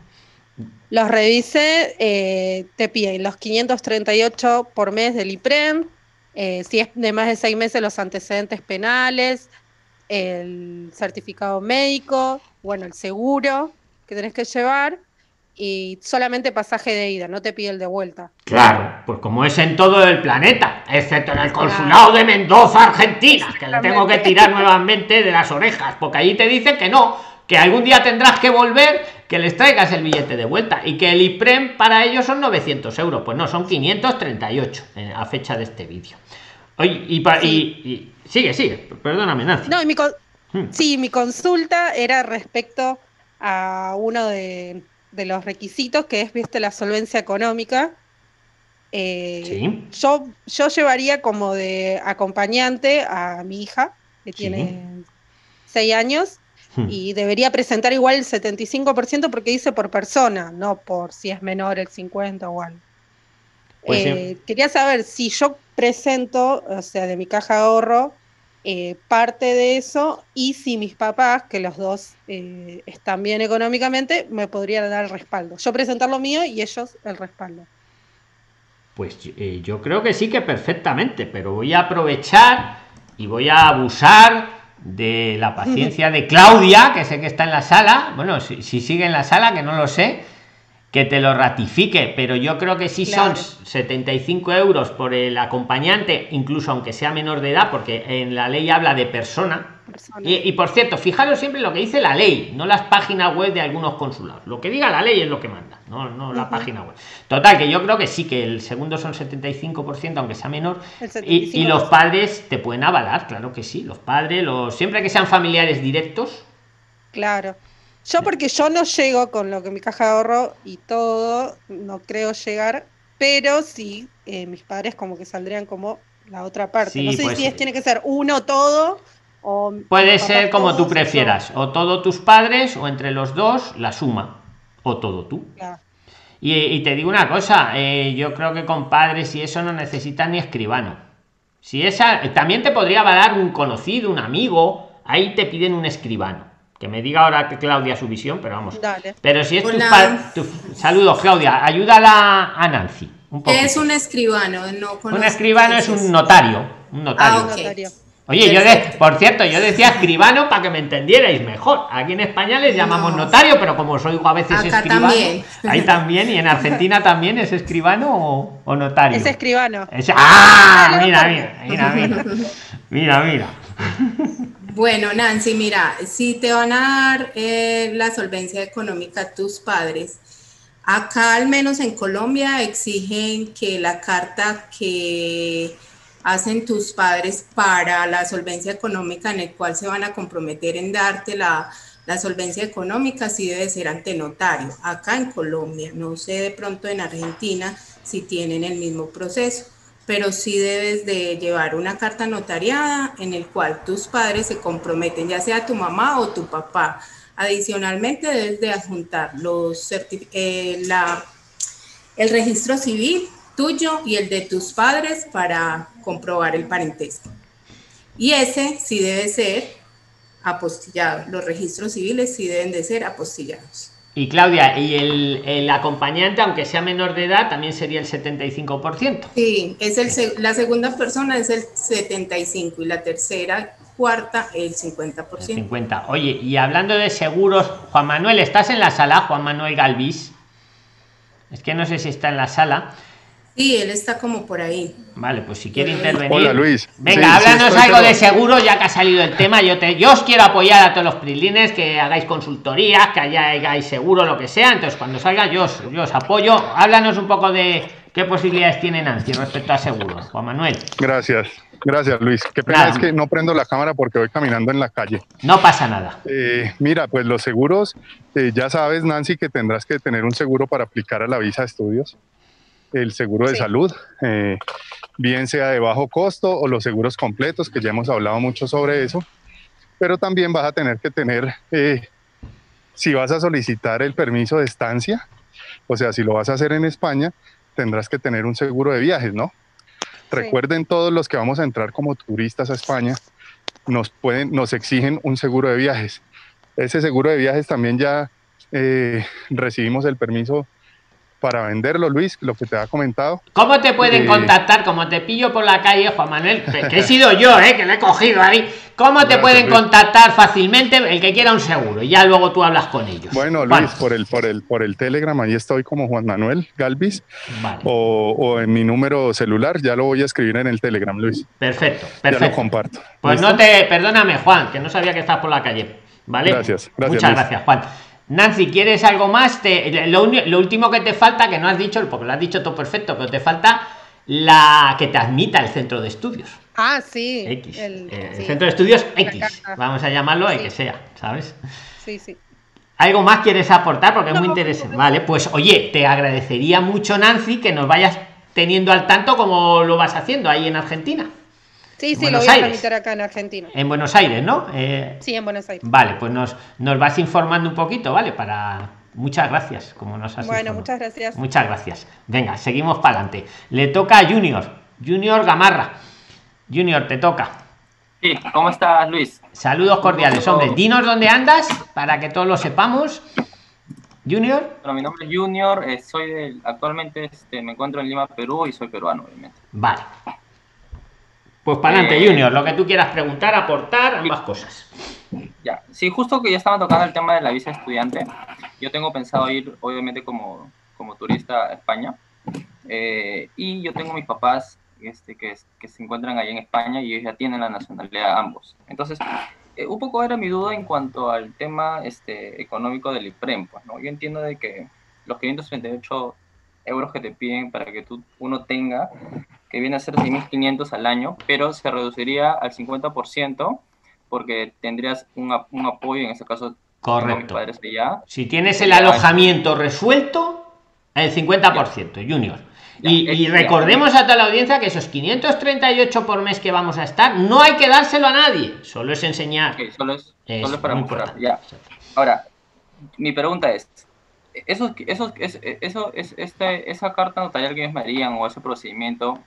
Los revisé, eh, te piden los 538 por mes del IPREM, eh, si es de más de seis meses los antecedentes penales, el certificado médico, bueno, el seguro que tenés que llevar, y solamente pasaje de ida, no te pide el de vuelta. Claro, pues como es en todo el planeta, excepto en el consulado de Mendoza, Argentina, que le tengo que tirar nuevamente de las orejas, porque allí te dicen que no, que algún día tendrás que volver, que les traigas el billete de vuelta y que el IPREM para ellos son 900 euros. Pues no, son 538 eh, a fecha de este vídeo. Oye, y, pa- y- y- sigue, sigue, perdóname, Nancy. No, y mi con- Hmm. sí, mi consulta era respecto a uno de, de los requisitos que es, viste, la solvencia económica. Eh, Sí. yo, yo llevaría como de acompañante a mi hija, que Sí. tiene seis años, Hmm. y debería presentar igual el 75% porque dice por persona, no por si es menor el 50 o algo. Pues sí. Eh, Quería saber si yo presento, o sea, de mi caja de ahorro, eh, parte de eso y si mis papás, que los dos eh, están bien económicamente, me podrían dar el respaldo. Yo presentar lo mío y ellos el respaldo. Pues eh, yo creo que sí que perfectamente, pero voy a aprovechar y voy a abusar de la paciencia de Claudia, que sé que está en la sala, bueno, si, si sigue en la sala, que no lo sé, que te lo ratifique, pero yo creo que sí Claro. son 75 euros por el acompañante, incluso aunque sea menor de edad, porque en la ley habla de persona. Persona. Y, y por cierto, fijaros siempre lo que dice la ley, no las páginas web de algunos consulados. Lo que diga la ley es lo que manda, no, no la página web. Total, que yo creo que sí, que el segundo son 75%, aunque sea menor. Y, y los 75%. padres te pueden avalar, claro que sí. Los padres, los siempre que sean familiares directos. Claro. Yo porque yo no llego con lo que mi caja de ahorro y todo, no creo llegar, pero sí, eh, mis padres como que saldrían como la otra parte. Sí, no sé pues si es, tiene que ser uno todo o... Puede ser como tú prefieras, o todo tus padres, o entre los dos, la suma, o todo tú. Claro. Y, y te digo una cosa, eh, yo creo que con padres y eso no necesitas ni escribano. Si esa, también te podría avalar un conocido, un amigo, ahí te piden un escribano. Que me diga ahora que Claudia su visión, pero vamos. Dale. Pero si es tu tu- Saludos, Claudia. Ayúdala a Nancy. Un poco. ¿Qué es un escribano? No Un escribano es un notario. Un notario. Ah, ok. Notario. Oye, yo de, por cierto, yo decía escribano para que me entendierais mejor. Aquí en España les llamamos No. notario, pero como soy a veces Acá escribano, también. ahí también, y en Argentina también es escribano o, o notario. Es escribano. Es- ¡Ah! Mira, mira, mira, mira. Mira, mira. Bueno, Nancy, mira, si te van a dar eh, la solvencia económica tus padres, acá al menos en Colombia exigen que la carta que hacen tus padres para la solvencia económica en el cual se van a comprometer en darte la, la solvencia económica sí debe ser ante notario. Acá en Colombia, no sé de pronto en Argentina si tienen el mismo proceso pero sí debes de llevar una carta notariada en el cual tus padres se comprometen, ya sea tu mamá o tu papá. Adicionalmente debes de adjuntar los eh, la, el registro civil tuyo y el de tus padres para comprobar el parentesco. Y ese sí debe ser apostillado. Los registros civiles sí deben de ser apostillados. Y Claudia, y el, el acompañante, aunque sea menor de edad, también sería el 75%. Sí, es el, la segunda persona es el 75 y la tercera, cuarta, el 50%. El 50. Oye, y hablando de seguros, Juan Manuel, ¿estás en la sala, Juan Manuel Galvis? Es que no sé si está en la sala. Sí, él está como por ahí. Vale, pues si quiere intervenir. Hola, Luis. Venga, Sí, háblanos algo pero- de seguro, ya que ha salido el tema. Yo te, yo os quiero apoyar a todos los prilines, que hagáis consultorías, que haya- hagáis seguro, lo que sea. Entonces, cuando salga, yo os, yo os apoyo. Háblanos un poco de qué posibilidades tiene Nancy respecto a seguros, Juan Manuel. Gracias, gracias Luis. Qué pena Nada. es que no prendo la cámara porque voy caminando en la calle. No pasa nada. Eh, mira, pues los seguros, eh, ya sabes Nancy que tendrás que tener un seguro para aplicar a la visa de estudios, el seguro de Sí. salud, eh, bien sea de bajo costo o los seguros completos, que ya hemos hablado mucho sobre eso, pero también vas a tener que tener, eh, si vas a solicitar el permiso de estancia, o sea, si lo vas a hacer en España, tendrás que tener un seguro de viajes, ¿no? Recuerden todos los que vamos a entrar como turistas a España, nos pueden, nos exigen un seguro de viajes. Ese seguro de viajes también ya eh, recibimos el permiso para venderlo, Luis, lo que te ha comentado. ¿Cómo te pueden Eh, contactar? Como te pillo por la calle, Juan Manuel, que he sido yo, ¿eh? que le he cogido ahí. ¿Cómo te Gracias, pueden Luis. contactar fácilmente el que quiera un seguro? Y ya luego tú hablas con ellos. Bueno. Luis, por el, por el, por el Telegram, ahí estoy como Juan Manuel Galvis, Vale, o, o en mi número celular, ya lo voy a escribir en el Telegram, Luis. perfecto, Ya lo perfecto. comparto. Pues ¿Listo? no te, perdóname, Juan, que no sabía que estás por la calle. ¿Vale? Gracias, gracias, Muchas Luis. gracias, Juan. Nancy, ¿quieres algo más? Te- lo, último que te falta, que no has dicho, porque lo has dicho todo perfecto, pero te falta la que te admita el centro de estudios. Ah, sí. X. el- eh, el centro de estudios X. Vamos a llamarlo el Sí. que sea, ¿sabes? Sí, sí. ¿Algo más quieres aportar? Porque es muy no, interesante. no. Vale, pues oye, te agradecería mucho, Nancy, que nos vayas teniendo al tanto como lo vas haciendo ahí en Argentina. Sí, sí, Buenos lo voy a Aires. tramitar acá en Argentina. En Buenos Aires, ¿no? Eh, Sí, en Buenos Aires. Vale, pues nos, nos vas informando un poquito, ¿vale? Para. Muchas gracias, como nos has Bueno, informado. muchas gracias. Muchas gracias. Venga, seguimos para adelante. Le toca a Junior. Junior Gamarra. Junior, te toca. Sí, ¿cómo estás, Luis? Saludos cordiales, hombre. Dinos dónde andas para que todos lo sepamos. Junior. Bueno, mi nombre es Junior, eh, soy del, actualmente este, me encuentro en Lima, Perú y soy peruano, obviamente. Vale. Pues para adelante, Eh, Junior. Lo que tú quieras preguntar, aportar, ambas cosas. Ya, sí, justo que ya estaban tocando el tema de la visa estudiante. Yo tengo pensado ir, obviamente, como, como turista a España. Eh, y yo tengo mis papás este, que, que se encuentran ahí en España y ellos ya tienen la nacionalidad ambos. Entonces, eh, un poco era mi duda en cuanto al tema este, económico del IPREM. Pues, ¿no? Yo entiendo de que los 538 euros que te piden para que tú, uno tenga, que viene a ser 6.500 al año, pero se reduciría al 50% porque tendrías un, un apoyo, en ese caso, a mis Correcto. padres allá. Si tienes el alojamiento resuelto, el 50%, Junior. Ya, Y, eh, y ya. recordemos a toda la audiencia que esos 538 por mes que vamos a estar, no hay que dárselo a nadie, solo es enseñar. Solo es, Es solo es para. Ya. Ahora, mi pregunta es, eso, eso, es- eso, es, este, esa carta notarial que ellos me harían o ese procedimiento,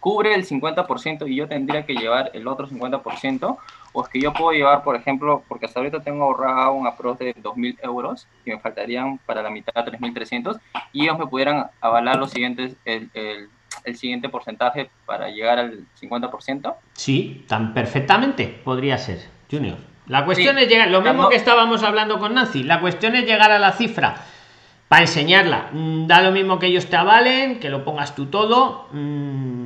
¿cubre el 50% y yo tendría que llevar el otro 50%? ¿O es que yo puedo llevar, por ejemplo, porque hasta ahorita tengo ahorrado un approach de 2.000 euros y me faltarían para la mitad 3.300 y ellos me pudieran avalar los siguientes, el, el, el siguiente porcentaje para llegar al 50%? Sí, tan perfectamente podría ser, Junior. La cuestión Sí, es llegar, lo mismo no- que estábamos hablando con Nancy, la cuestión es llegar a la cifra para enseñarla. Mm, Da lo mismo que ellos te avalen, que lo pongas tú todo. mm,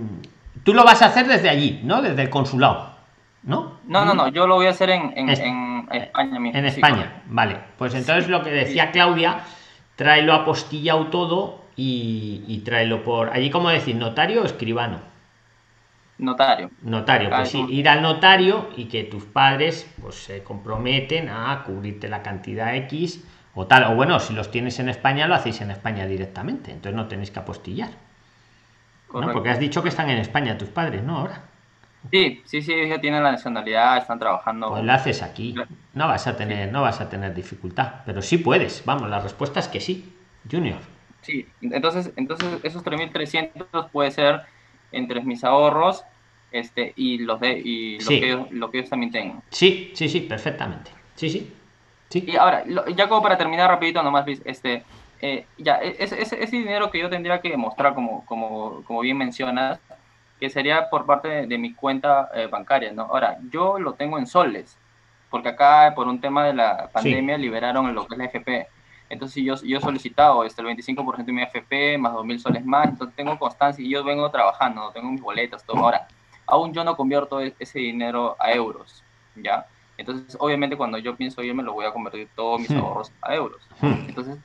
Tú lo vas a hacer desde allí, ¿no? Desde el consulado, ¿no? No, no, no, yo lo voy a hacer en, en, Es- en España mismo. En sí, España, vale. Pues entonces lo que decía Claudia, tráelo apostillado todo y, y tráelo por allí, como decir, notario o escribano. Notario. Notario, pues sí, sí. ir al notario y que tus padres pues se comprometen a cubrirte la cantidad X o tal. O bueno, si los tienes en España, lo hacéis en España directamente. Entonces no tenéis que apostillar. ¿No? Correcto. Porque has dicho que están en España tus padres, ¿no? Ahora. Sí, sí, sí, ya tienen la nacionalidad, están trabajando. Pues lo haces aquí. No vas a tener, no vas a tener dificultad. Pero sí puedes. Vamos, la respuesta es que sí. Junior. Sí, entonces, entonces esos 3.300 puede ser entre mis ahorros este, y los de y lo, que ellos, lo que ellos también tengan. Sí, sí, sí, perfectamente. Sí, sí. Sí. Y ahora, lo- ya como para terminar rapidito nomás, Luis, este, eh, ya, e- ese, ese, ese dinero que yo tendría que demostrar, como, como, como bien mencionas, que sería por parte de, de mi cuenta eh, bancaria, ¿no? Ahora, yo lo tengo en soles, porque acá por un tema de la pandemia liberaron lo que es la FP. Entonces yo, yo he solicitado este, el 25% de mi FP, más 2.000 soles más, entonces tengo constancia y yo vengo trabajando, tengo mis boletas, todo. Ahora, aún yo no convierto e- ese dinero a euros, ¿ya? Entonces, obviamente, cuando yo pienso irme, lo voy a convertir todos mis Hmm. ahorros a euros. Hmm. Entonces,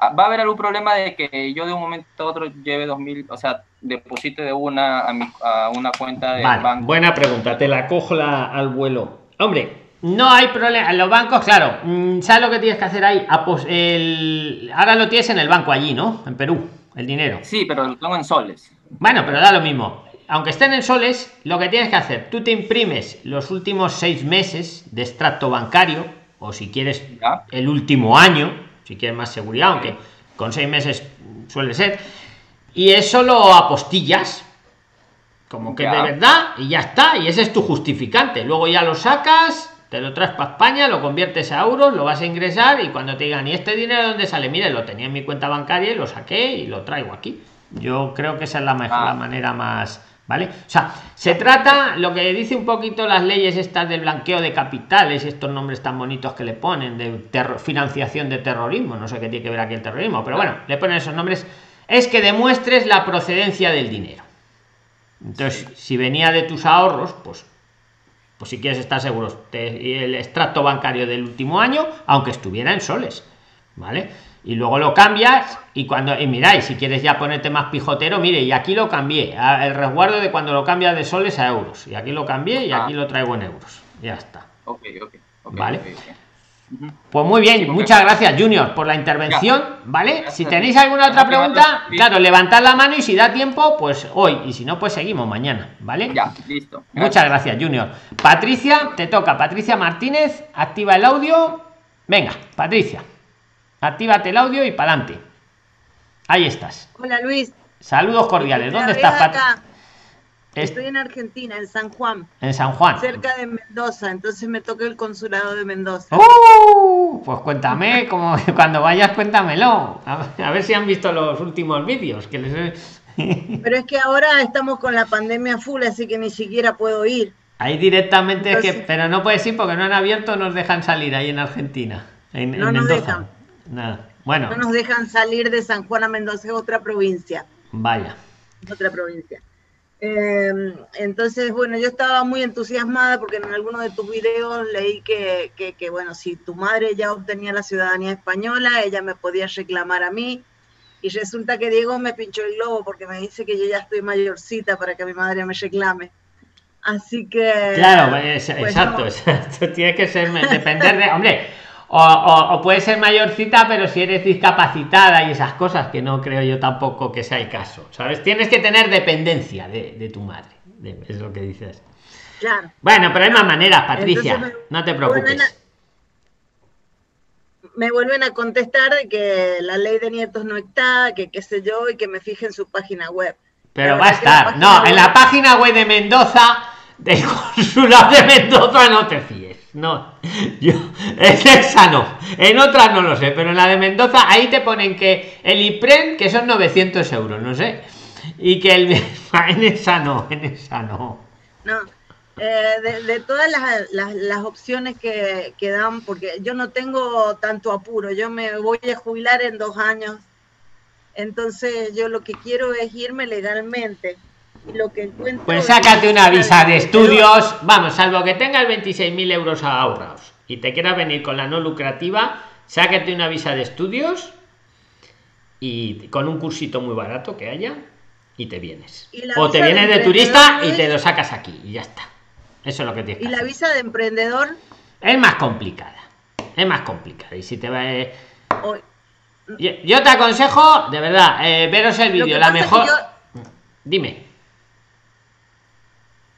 ¿va a haber algún problema de que yo de un momento a otro lleve 2.000, o sea, deposite de una a, mi- a una cuenta de Vale, banco? buena pregunta, te la cojo la- al vuelo. Hombre, no hay problema. En los bancos, claro, mm, ¿sabes lo que tienes que hacer ahí? Apos- el... Ahora lo tienes en el banco allí, ¿no? En Perú, el dinero. Sí, pero lo tengo en soles. Bueno, pero da lo mismo. Aunque estén en soles, lo que tienes que hacer, tú te imprimes los últimos seis meses de extracto bancario, o si quieres ¿Ya? el último año, si quieres más seguridad, aunque con seis meses suele ser, y eso lo apostillas, como que Ya. de verdad, y ya está, y ese es tu justificante. Luego ya lo sacas te lo traes para España, lo conviertes a euros, lo vas a ingresar y cuando te digan, ¿y este dinero dónde sale? Mire, lo tenía en mi cuenta bancaria y lo saqué y lo traigo aquí. Yo creo que esa es la mejor, la manera más, ¿vale? O sea, se trata, lo que dice un poquito las leyes estas del blanqueo de capitales, estos nombres tan bonitos que le ponen, de financiación de terrorismo, no sé qué tiene que ver aquí el terrorismo, pero bueno, le ponen esos nombres, es que demuestres la procedencia del dinero. Entonces, si venía de tus ahorros, pues, pues si quieres estar seguros, te, el extracto bancario del último año, aunque estuviera en soles, ¿vale? Y luego lo cambias y cuando, y miráis, si quieres ya ponerte más pijotero, mire, y aquí lo cambié, el resguardo de cuando lo cambias de soles a euros, y aquí lo cambié y aquí ah. lo traigo en euros, ya está. Ok, ok. ¿Vale? Pues muy bien, muchas gracias Junior por la intervención, ¿vale? Si tenéis alguna otra pregunta, claro, levantad la mano y si da tiempo, pues hoy, y si no, pues seguimos mañana, ¿vale? Ya, listo. Muchas gracias Junior. Patricia, te toca, Patricia Martínez, activa el audio. Venga, Patricia, actívate el audio y para adelante. Ahí estás. Hola Luis. Saludos cordiales. ¿Dónde estás, Patricia? Estoy en Argentina, en San Juan. En San Juan. Cerca de Mendoza, entonces me toca el consulado de Mendoza. ¡Uh! Pues cuéntame, como cuando vayas, cuéntamelo. A ver, si han visto los últimos vídeos. Que les... Pero es que ahora estamos con la pandemia full, así que ni siquiera puedo ir. Ahí directamente es que, pero no puedes ir porque no han abierto, nos dejan salir ahí en Argentina. En, no nos dejan. Nada. Bueno. No nos dejan salir de San Juan a Mendoza, es otra provincia. Vaya. Otra provincia. Eh, entonces, bueno, yo estaba muy entusiasmada porque en alguno de tus videos leí que, que, bueno, si tu madre ya obtenía la ciudadanía española, ella me podía reclamar a mí. Y resulta que Diego me pinchó el globo porque me dice que yo ya estoy mayorcita para que mi madre me reclame. Así que... Claro, pues, exacto, exacto. Tiene que ser, depender de... Hombre, o, puede ser mayorcita, pero si eres discapacitada y esas cosas, que no creo yo tampoco que sea el caso, ¿sabes? Tienes que tener dependencia de, tu madre, es lo que dices. Claro. Bueno, pero hay más maneras, Patricia, no te preocupes. me vuelven a contestar que la ley de nietos no está, que qué sé yo, y que me fije en su página web. Pero va a estar. No, en la página web de Mendoza, del consulado de Mendoza, no te fíes. No, yo, es esa no. En otras no lo sé, pero en la de Mendoza ahí te ponen que el IPREN, que son 900 euros, no sé. Y que el. En esa no, en esa no. No. Eh, de, todas las, opciones que, que, dan, porque yo no tengo tanto apuro, yo me voy a jubilar en dos años, entonces yo lo que quiero es irme legalmente lo que Pues sácate una visa de estudios, vamos, salvo que tengas 26.000 euros ahorrados y te quieras venir con la no lucrativa, sácate una visa de estudios y con un cursito muy barato que haya y te vienes. o te vienes de, turista y te lo sacas aquí y ya está. Eso es lo que tienes. ¿Y la visa de emprendedor? Es más complicada. Es más complicada. Y si te va... Eh, yo, te aconsejo, de verdad, eh, veros el vídeo. La mejor... Dime.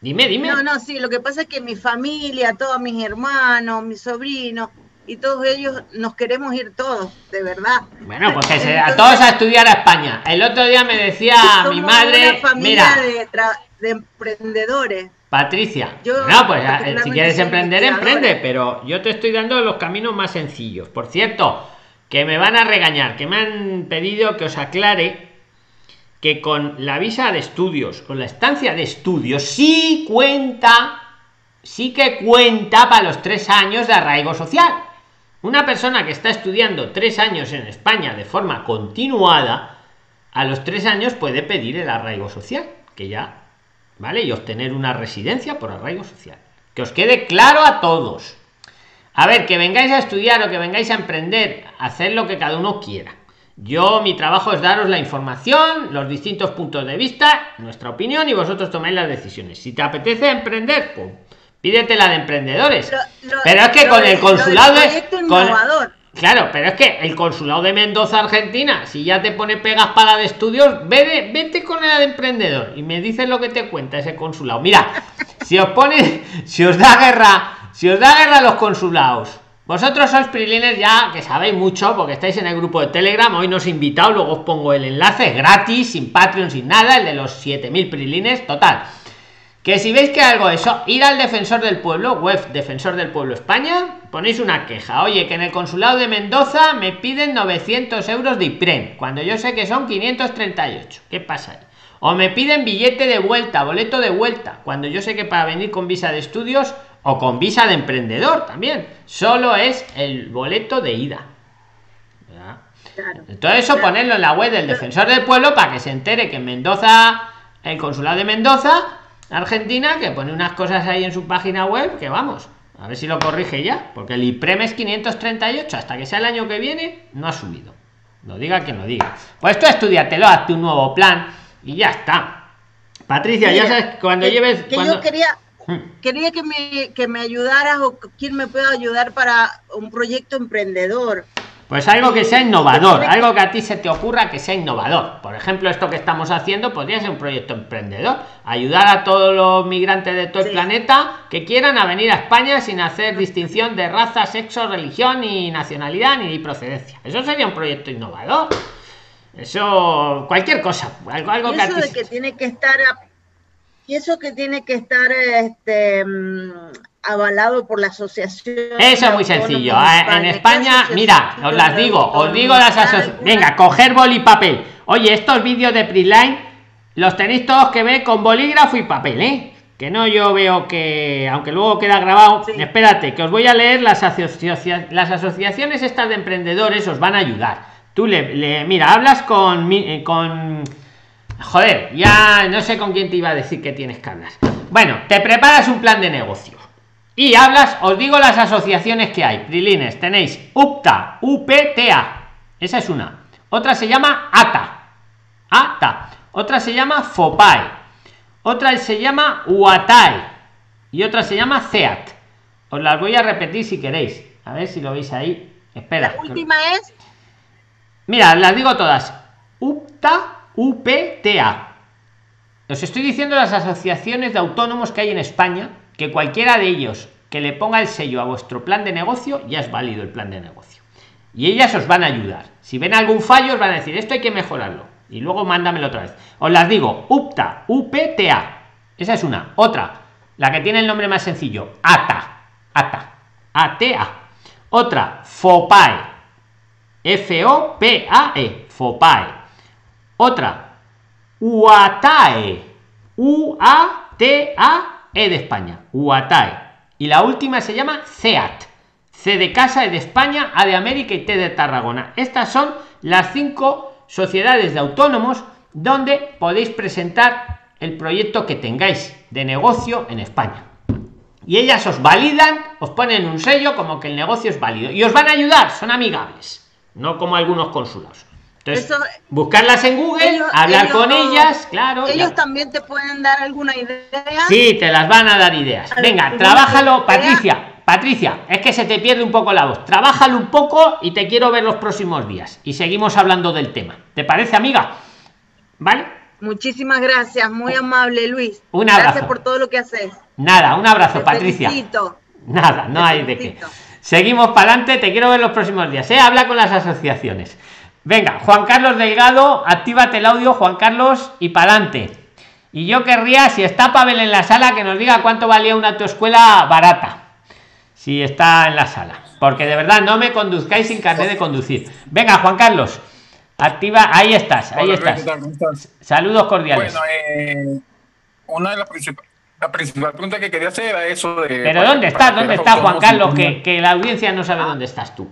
Dime, dime. No, no, sí, lo que pasa es que mi familia, todos mis hermanos, mis sobrinos y todos ellos nos queremos ir todos, de verdad. Bueno, pues que a todos a estudiar a España. El otro día me decía mi madre, mira, de, emprendedores. Patricia, no, pues si quieres emprender, emprende, pero yo te estoy dando los caminos más sencillos. Por cierto, que me van a regañar, que me han pedido que os aclare que con la visa de estudios, con la estancia de estudios, sí cuenta, sí que cuenta para los tres años de arraigo social. Una persona que está estudiando tres años en España de forma continuada, a los tres años puede pedir el arraigo social, que ya, ¿vale? Y obtener una residencia por arraigo social. Que os quede claro a todos. A ver, que vengáis a estudiar o que vengáis a emprender, hacer lo que cada uno quiera yo, mi trabajo es daros la información, los distintos puntos de vista, nuestra opinión y vosotros tomáis las decisiones. Si te apetece emprender, pues pídete la de emprendedores. pero es que con el consulado de. claro, pero es que el consulado de Mendoza, Argentina, si ya te pone pegas para de estudios, vete, vete con la de emprendedor y me dices lo que te cuenta ese consulado. Mira, si os pone, si os da guerra, si os da guerra los consulados vosotros sois prilines ya que sabéis mucho porque estáis en el grupo de Telegram. Hoy nos he invitado, luego os pongo el enlace gratis, sin Patreon, sin nada, el de los 7000 prilines, total. que si veis que algo eso, ir al defensor del pueblo, web defensor del pueblo España, ponéis una queja. Oye, que en el consulado de Mendoza me piden 900 euros de IPREN, cuando yo sé que son 538. ¿Qué pasa ahí? O me piden billete de vuelta, boleto de vuelta, cuando yo sé que para venir con visa de estudios o con visa de emprendedor también, solo es el boleto de ida. Todo eso ponerlo en la web del defensor del pueblo para que se entere que en Mendoza, el consulado de Mendoza, Argentina, que pone unas cosas ahí en su página web, que vamos, a ver si lo corrige ya, porque el IPREM es 538, hasta que sea el año que viene, no ha subido. Lo diga que no diga. Pues tú estudiatelo, hazte un nuevo plan y ya está. Patricia, ya sabes, cuando lleves... Que cuando... yo quería. Quería que me, que me ayudaras o quién me pueda ayudar para un proyecto emprendedor. Pues algo que sea innovador, algo que a ti se te ocurra que sea innovador. Por ejemplo, esto que estamos haciendo podría ser un proyecto emprendedor. Ayudar a todos los migrantes de todo el planeta que quieran a venir a España sin hacer distinción de raza, sexo, religión, ni nacionalidad, ni procedencia. Eso sería un proyecto innovador. Eso, cualquier cosa, algo, algo que a ti de que tiene que estar a- y eso que tiene que estar este mm, avalado por la asociación Eso es muy sencillo. En España, mira, os las digo, os digo las asociaciones. Venga, coger boli y papel. Oye, estos vídeos de Preline los tenéis todos que ver con bolígrafo y papel, ¿eh? Que no yo veo que, aunque luego queda grabado, espérate, que os voy a leer las, asocia- las asociaciones estas de emprendedores, os van a ayudar. Tú le, le- mira, hablas con, mi- eh, con Joder, ya no sé con quién te iba a decir que tienes que hablar. Bueno, te preparas un plan de negocio. Y hablas, os digo las asociaciones que hay. Prilines, tenéis UPTA, UPTA. Esa es una. Otra se llama ATA. ATA. Otra se llama FOPAE. Otra se llama UATAE. Y otra se llama CEAT. Os las voy a repetir si queréis. A ver si lo veis ahí. Espera. La última es Mira, las digo todas. UPTA, UPTA. Os estoy diciendo las asociaciones de autónomos que hay en España, que cualquiera de ellos que le ponga el sello a vuestro plan de negocio, ya es válido el plan de negocio. Y ellas os van a ayudar. Si ven algún fallo, os van a decir, esto hay que mejorarlo. Y luego mándamelo otra vez. Os las digo, UPTA, UPTA. Esa es una. Otra, la que tiene el nombre más sencillo, ATA. ATA. ATA. Otra, FOPAE. F-O-P-A-E, FOPAE. Otra, UATAE, U-A-T-A-E de España, UATAE. Y la última se llama CEAT, C de Casa, E de España, A de América y T de Tarragona. Estas son las cinco sociedades de autónomos donde podéis presentar el proyecto que tengáis de negocio en España y ellas os validan, os ponen un sello como que el negocio es válido y os van a ayudar, son amigables, no como algunos consulados. Entonces, Eso- buscarlas en Google, ellos- hablar ellos- con ellas, claro. Ellos ya. también te pueden dar alguna idea. Sí, te las van a dar ideas. Venga, trabájalo, idea. Patricia. Patricia, es que se te pierde un poco la voz. Trabájalo un poco y te quiero ver los próximos días. Y seguimos hablando del tema. ¿Te parece, amiga? ¿Vale? Muchísimas gracias, muy amable Luis. Un Gracias abrazo. por todo lo que haces. Nada, un abrazo, Te Patricia. felicito. Nada, no Te hay de qué. Seguimos para adelante, te quiero ver los próximos días. ¿eh? Habla con las asociaciones. Venga, Juan Carlos Delgado, actívate el audio, Juan Carlos, y para adelante. Y yo querría, si está Pavel en la sala, que nos diga cuánto valía una autoescuela barata. Si está en la sala. Porque de verdad no me conduzcáis sin carnet de conducir. Venga, Juan Carlos, activa, ahí estás, ahí Hola, estás. ¿qué tal? ¿Cómo estás? Saludos cordiales. Bueno, eh, una de las principales. La principal pregunta que quería hacer era eso de. Pero ¿dónde estás? ¿Dónde los está Juan Carlos? que la audiencia no sabe dónde estás tú.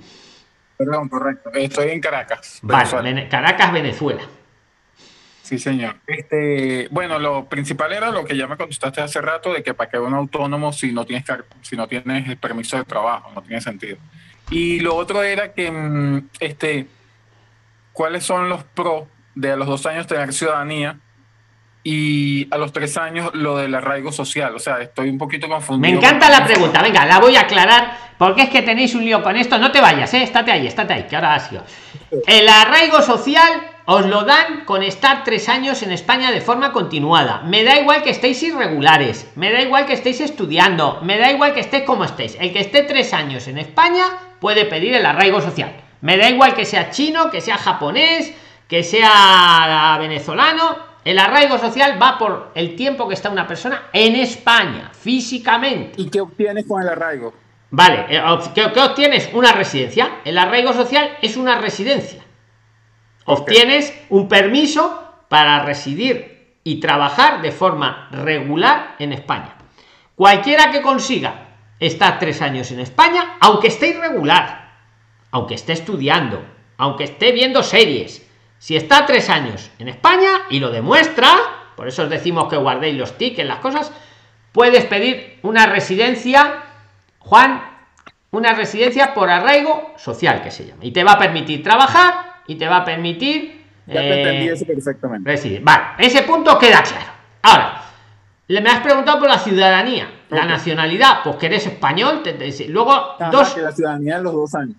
Perdón, correcto. Estoy en Caracas. Vale, Venezuela. Caracas, Venezuela. Sí, señor. Este, bueno, lo principal era lo que ya me contestaste hace rato de que para que un autónomo si no tienes si no tienes el permiso de trabajo, no tiene sentido. Y lo otro era que mm, este cuáles son los pros de a los dos años tener ciudadanía y a los tres años lo del arraigo social. O sea, estoy un poquito Me confundido. encanta la pregunta. Venga, la voy a aclarar porque es que tenéis un lío con esto. No te vayas, ¿eh? Estate ahí, estate ahí, que ahora ha sido. El arraigo social os lo dan con estar tres años en España de forma continuada. Me da igual que estéis irregulares, me da igual que estéis estudiando, me da igual que estéis como estéis. El que esté tres años en España puede pedir el arraigo social. Me da igual que sea chino, que sea japonés, que sea venezolano, el arraigo social va por el tiempo que está una persona en España, físicamente. ¿Y qué obtienes con el arraigo? Vale, eh, ¿qué, obtienes? Una residencia. El arraigo social es una residencia. Obtienes un permiso para residir y trabajar de forma regular en España. Cualquiera que consiga estar tres años en España, aunque esté irregular, aunque esté estudiando, aunque esté viendo series, si está tres años en España y lo demuestra, por eso os decimos que guardéis los tickets, las cosas, puedes pedir una residencia, Juan, una residencia por arraigo social que se llama. Y te va a permitir trabajar y te va a permitir... Ya te entendí eh, eso perfectamente. Residir. Vale, ese punto queda claro. Ahora, le me has preguntado por la ciudadanía, la nacionalidad, pues que eres español, luego dos... la ciudadanía en los dos años.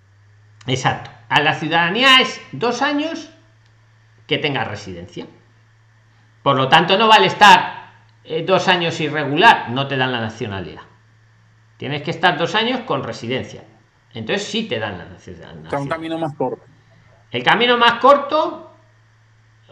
Exacto. A la ciudadanía es dos años que tenga residencia. Por lo tanto, no vale estar eh, dos años irregular, no te dan la nacionalidad. Tienes que estar dos años con residencia. Entonces sí te dan la nacionalidad. un camino más corto. El camino más corto,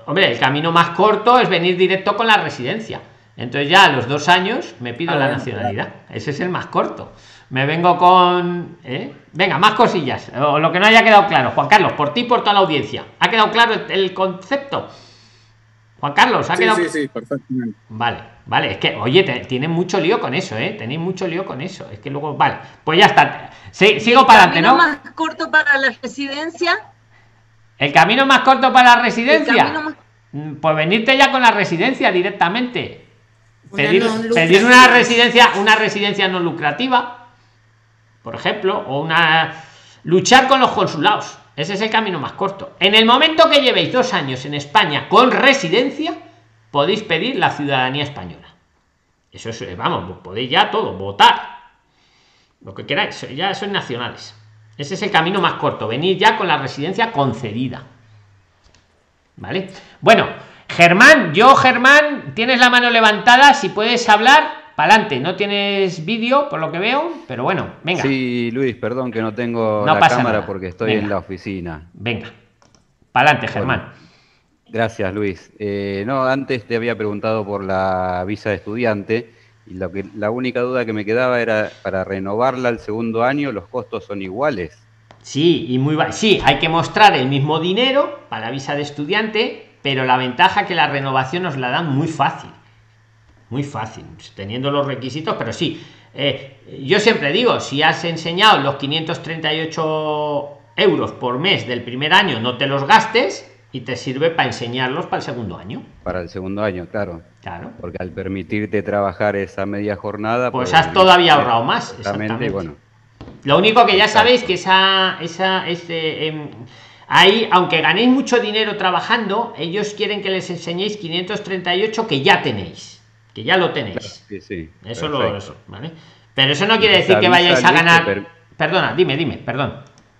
hombre, el camino más corto es venir directo con la residencia. Entonces ya a los dos años me pido ah, la nacionalidad. Ese es el más corto. Me vengo con... ¿eh? Venga, más cosillas. O lo que no haya quedado claro. Juan Carlos, por ti por toda la audiencia. ¿Ha quedado claro el concepto? Juan Carlos, ¿ha quedado? Sí, sí, perfectamente. Vale, vale. Es que, oye, tienen mucho lío con eso, ¿eh? Tenéis mucho lío con eso. Es que luego, vale. Pues ya está. sigo para adelante, ¿no? ¿El camino más corto para la residencia? ¿El camino más corto para la residencia? Mm, pues venirte ya con la residencia directamente. Pedir, pedir una residencia, una residencia no lucrativa por ejemplo, o una luchar con los consulados. Ese es el camino más corto. En el momento que llevéis dos años en España con residencia, podéis pedir la ciudadanía española. Eso es, vamos, podéis ya todo, votar. Lo que queráis, ya son nacionales. Ese es el camino más corto, venir ya con la residencia concedida. ¿Vale? Bueno, Germán, yo Germán, tienes la mano levantada, si puedes hablar, para adelante. No tienes vídeo, por lo que veo, pero bueno, venga. Sí, Luis, perdón que no tengo la cámara porque estoy en la oficina. Venga, para adelante, Germán. gracias, Luis. Eh, no, antes te había preguntado por la visa de estudiante y lo que, la única duda que me quedaba era para renovarla al segundo año, los costos son iguales. Sí, y muy sí, hay que mostrar el mismo dinero para la visa de estudiante, pero la ventaja que la renovación nos la dan muy fácil muy fácil, teniendo los requisitos, pero sí. Eh, yo siempre digo, si has enseñado los 538 euros por mes del primer año, no te los gastes y te sirve para enseñarlos para el segundo año. Para el segundo año, claro. Claro. Porque al permitirte trabajar esa media jornada... Pues, pues has todavía ahorrado más. Exactamente, bueno. Lo único que ya sabéis que esa... esa ese, em, ahí, aunque ganéis mucho dinero trabajando, ellos quieren que les enseñéis 538 que ya tenéis que ya lo tenéis. eso lo ¿vale? Pero eso no quiere decir que vayáis a ganar. Perdona, dime, dime, perdón.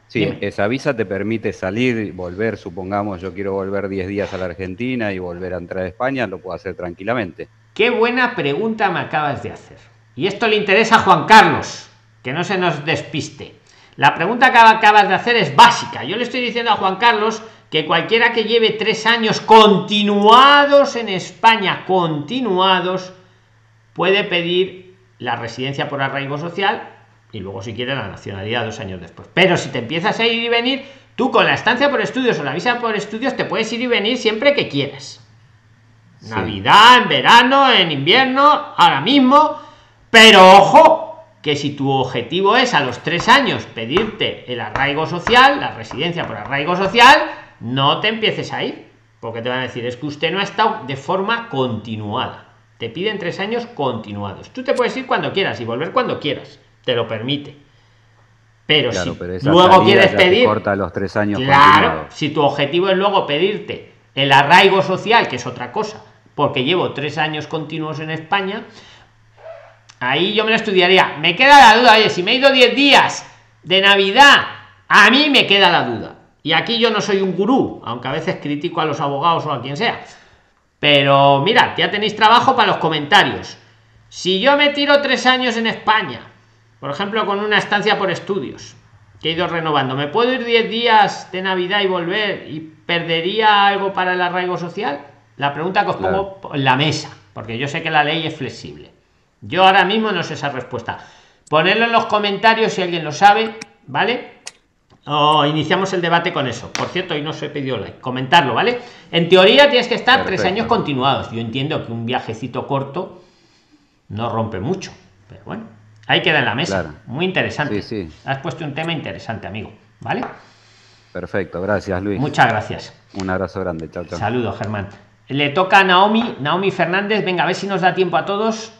Sí, esa visa te permite salir, volver, supongamos, yo quiero volver 10 días a la Argentina y volver a entrar a España, lo puedo hacer tranquilamente. Qué buena pregunta me acabas de hacer. Y esto le interesa a Juan Carlos, que no se nos despiste. La pregunta que acabas de hacer es básica. Yo le estoy diciendo a Juan Carlos que cualquiera que lleve tres años continuados en España, continuados, puede pedir la residencia por arraigo social y luego si quiere la nacionalidad dos años después. Pero si te empiezas a ir y venir, tú con la estancia por estudios o la visa por estudios te puedes ir y venir siempre que quieras. Navidad, en verano, en invierno, ahora mismo. Pero ojo, que si tu objetivo es a los tres años pedirte el arraigo social, la residencia por arraigo social, no te empieces a ir, porque te van a decir, es que usted no ha estado de forma continuada. Te piden tres años continuados. Tú te puedes ir cuando quieras y volver cuando quieras, te lo permite. Pero si luego quieres pedir. Corta los tres años claro, si tu objetivo es luego pedirte el arraigo social, que es otra cosa, porque llevo tres años continuos en España, ahí yo me lo estudiaría. Me queda la duda, oye, si me he ido diez días de Navidad, a mí me queda la duda. Y aquí yo no soy un gurú, aunque a veces critico a los abogados o a quien sea. Pero mira, ya tenéis trabajo para los comentarios. Si yo me tiro tres años en España, por ejemplo, con una estancia por estudios, que he ido renovando, ¿me puedo ir diez días de Navidad y volver y perdería algo para el arraigo social? La pregunta que os pongo en la mesa, porque yo sé que la ley es flexible. Yo ahora mismo no sé esa respuesta. Ponedlo en los comentarios si alguien lo sabe, ¿vale? O iniciamos el debate con eso. Por cierto, hoy no se pidió like. Comentarlo, ¿vale? En teoría tienes que estar tres años continuados. Yo entiendo que un viajecito corto no rompe mucho. Pero bueno, ahí queda en la mesa. Claro. Muy interesante. Sí, sí. Has puesto un tema interesante, amigo. ¿Vale? Perfecto, gracias Luis. Muchas gracias. Un abrazo grande, chao, chao. Saludos, Germán. Le toca a Naomi, Naomi Fernández. Venga, a ver si nos da tiempo a todos.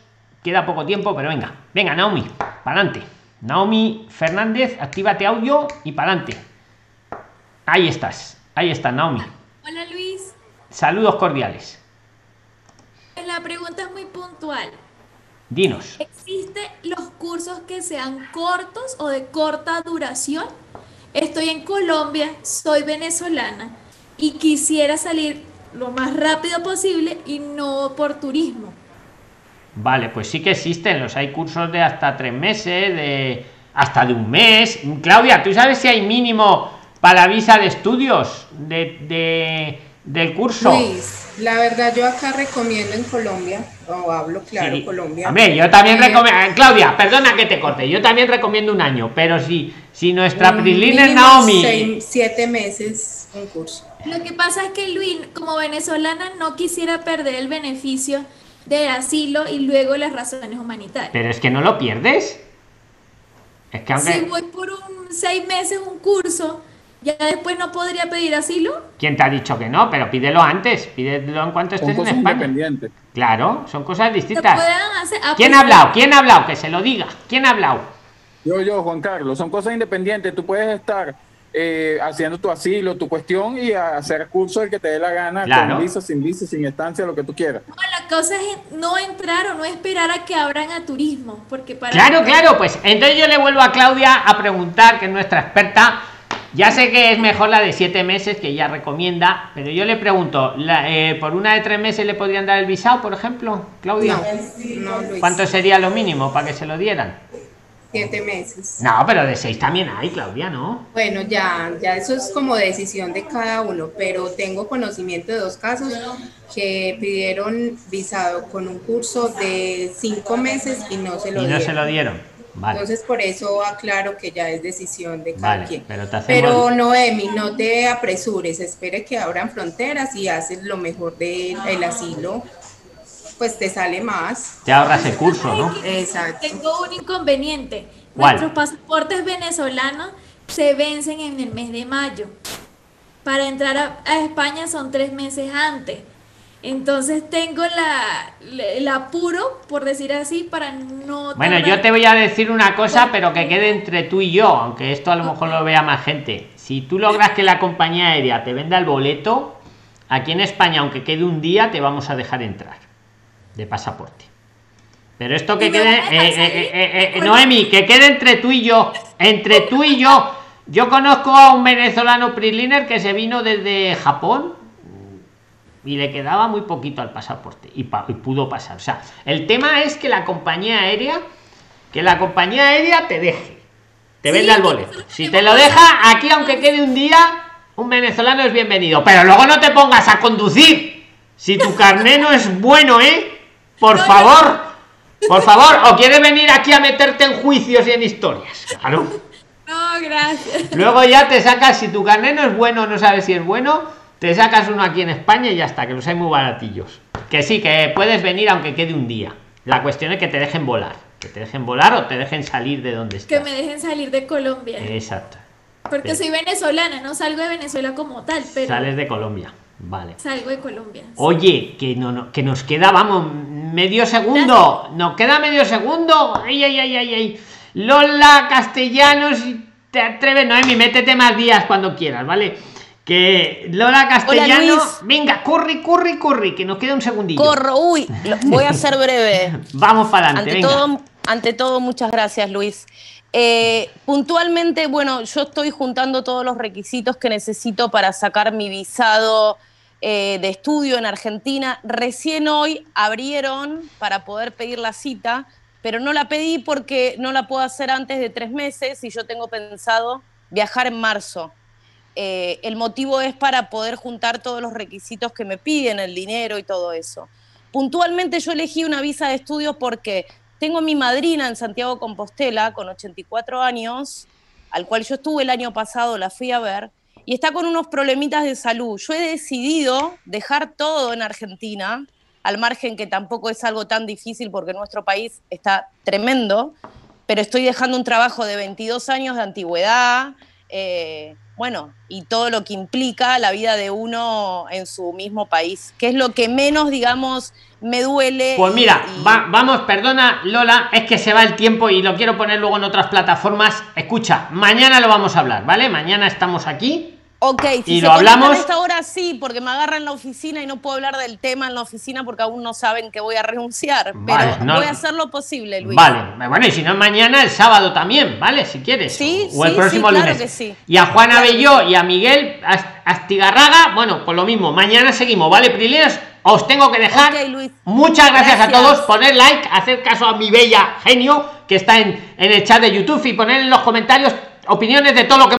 Queda poco tiempo, pero venga. Venga, Naomi, para adelante. Naomi Fernández, actívate audio y para adelante. Ahí estás, ahí está, Naomi. Hola Luis, Saludos cordiales. la pregunta es muy puntual. Dinos. ¿Existen los cursos que sean cortos o de corta duración? Estoy en Colombia, soy venezolana y quisiera salir lo más rápido posible y no por turismo. Vale, pues sí que existen. Los hay cursos de hasta tres meses, de hasta de un mes. Claudia, ¿tú sabes si hay mínimo para visa de estudios de, de- del curso? Luis, la verdad yo acá recomiendo en Colombia, o hablo claro, Sí. Colombia. Hombre, yo también eh, recomiendo. Claudia, perdona que te corte. Yo también recomiendo un año, pero si, si nuestra un Prislin es Naomi. seis- siete meses un curso. Lo que pasa es que Luis, como venezolana, no quisiera perder el beneficio del asilo y luego las razones humanitarias. Pero es que no lo pierdes. Es que aunque. Si voy por un seis meses un curso, ya después no podría pedir asilo. ¿Quién te ha dicho que no? Pero pídelo antes. Pídelo en cuanto estés en España. Claro, son cosas distintas. hacer. ah, ¿Quién pues, ha hablado? ¿Quién ha hablado? Que se lo diga. ¿Quién ha hablado? Yo, yo, Juan Carlos, son cosas independientes. Tú puedes estar eh, haciendo tu asilo, tu cuestión y hacer curso el que te dé la gana, Claro. con visa, sin visa, sin estancia, lo que tú quieras. No, la cosa es no entrar o no esperar a que abran a turismo, porque para Claro, claro, pues entonces yo le vuelvo a Claudia a preguntar, que es nuestra experta. Ya sé que es mejor la de siete meses, que ella recomienda, pero yo le pregunto, la- eh, ¿por una de tres meses le podrían dar el visado, por ejemplo, Claudia? No, Luis, ¿Cuánto sería lo mínimo para que se lo dieran? Siete meses. No, pero de seis también hay, Claudia, ¿no? Bueno, ya, ya eso es como decisión de cada uno, pero tengo conocimiento de dos casos que pidieron visado con un curso de cinco meses y no se lo Y no dieron. se lo dieron. Vale, Entonces, por eso aclaro que ya es decisión de cada vale, quien. pero te hacemos... Pero Noemi, no te apresures, espere que abran fronteras y haces lo mejor del asilo, pues te sale más. Te ahorras el curso, ¿no? Exacto. tengo un inconveniente. ¿Cuál? Nuestros pasaportes venezolanos se vencen en el mes de mayo. Para entrar a, a España son tres meses antes. Entonces tengo la, la- el apuro, por decir así, para no... Bueno, yo te voy a decir una cosa, pero que quede entre tú y yo, aunque esto a lo mejor lo vea más gente. Si tú logras que la compañía aérea te venda el boleto, aquí en España, aunque quede un día, te vamos a dejar entrar de pasaporte. Pero esto que ¿Y me quede, eh, eh, eh, Noemi, que quede entre tú y yo, entre tú y yo. Yo conozco a un venezolano Prisliner que se vino desde Japón y le quedaba muy poquito al pasaporte y, pa- y pudo pasar. O sea, el tema es que la compañía aérea, que la compañía aérea te deje, te Sí, venda el boleto. Si te lo deja aquí, aunque quede un día, un venezolano es bienvenido. Pero luego no te pongas a conducir. Si tu carné no es bueno, ¿eh? Por No, favor. Por favor, o quieres venir aquí a meterte en juicios y en historias. Claro. No, gracias. Luego ya te sacas, si tu carnet no es bueno, no sabes si es bueno, te sacas uno aquí en España y ya está, que los hay muy baratillos. Que sí, que puedes venir aunque quede un día. La cuestión es que te dejen volar. Que te dejen volar o te dejen salir de donde Que estás. me dejen salir de Colombia. Exacto. Porque soy venezolana, no salgo de Venezuela como tal, pero Sales de Colombia. Vale. salgo de Colombia. Oye, que no, no- que nos queda, vamos, medio segundo. Nos queda medio segundo. Ay, ay, ay, ay, ay. Lola Castellanos, te atreves, Noemi, métete más días cuando quieras, ¿vale? Que Lola Castellanos, venga, corre, corre, corre, que nos queda un segundillo. Corro, uy, voy a ser breve. Vamos para adelante, Ante venga. todo, ante todo, muchas gracias, Luis. Eh, puntualmente, bueno, yo estoy juntando todos los requisitos que necesito para sacar mi visado eh, de estudio en Argentina. Recién hoy abrieron para poder pedir la cita, pero no la pedí porque no la puedo hacer antes de tres meses y yo tengo pensado viajar en marzo. eh, el motivo es para poder juntar todos los requisitos que me piden, el dinero y todo eso. Puntualmente yo elegí una visa de estudios porque tengo mi madrina en Santiago Compostela con 84 años, al cual yo estuve el año pasado, la fui a ver, y está con unos problemitas de salud. Yo he decidido dejar todo en Argentina, al margen que tampoco es algo tan difícil porque nuestro país está tremendo, pero estoy dejando un trabajo de 22 años de antigüedad, eh, bueno, y todo lo que implica la vida de uno en su mismo país, que es lo que menos, digamos, me duele. Pues y- mira, y- va- vamos, perdona Lola, es que se va el tiempo y lo quiero poner luego en otras plataformas. Escucha, mañana lo vamos a hablar, ¿vale? Mañana estamos aquí. Ok, si y se lo hablamos. a esta hora sí, porque me agarran en la oficina y no puedo hablar del tema en la oficina porque aún no saben que voy a renunciar. Vale, pero no- voy a hacer lo posible, Luis. Vale, bueno, y si no mañana, el sábado también, ¿vale? Si quieres. Sí, o el sí, próximo sí, claro lunes. que sí. Y a Juana Claro Belló y a Miguel Ast- Astigarraga, bueno, pues lo mismo. Mañana seguimos, ¿vale, Prilines? Os tengo que dejar. Ok, Luis. Muchas gracias, a Gracias. todos. Poner like, hacer caso a mi bella genio que está en, en el chat de YouTube y poner en los comentarios opiniones de todo lo que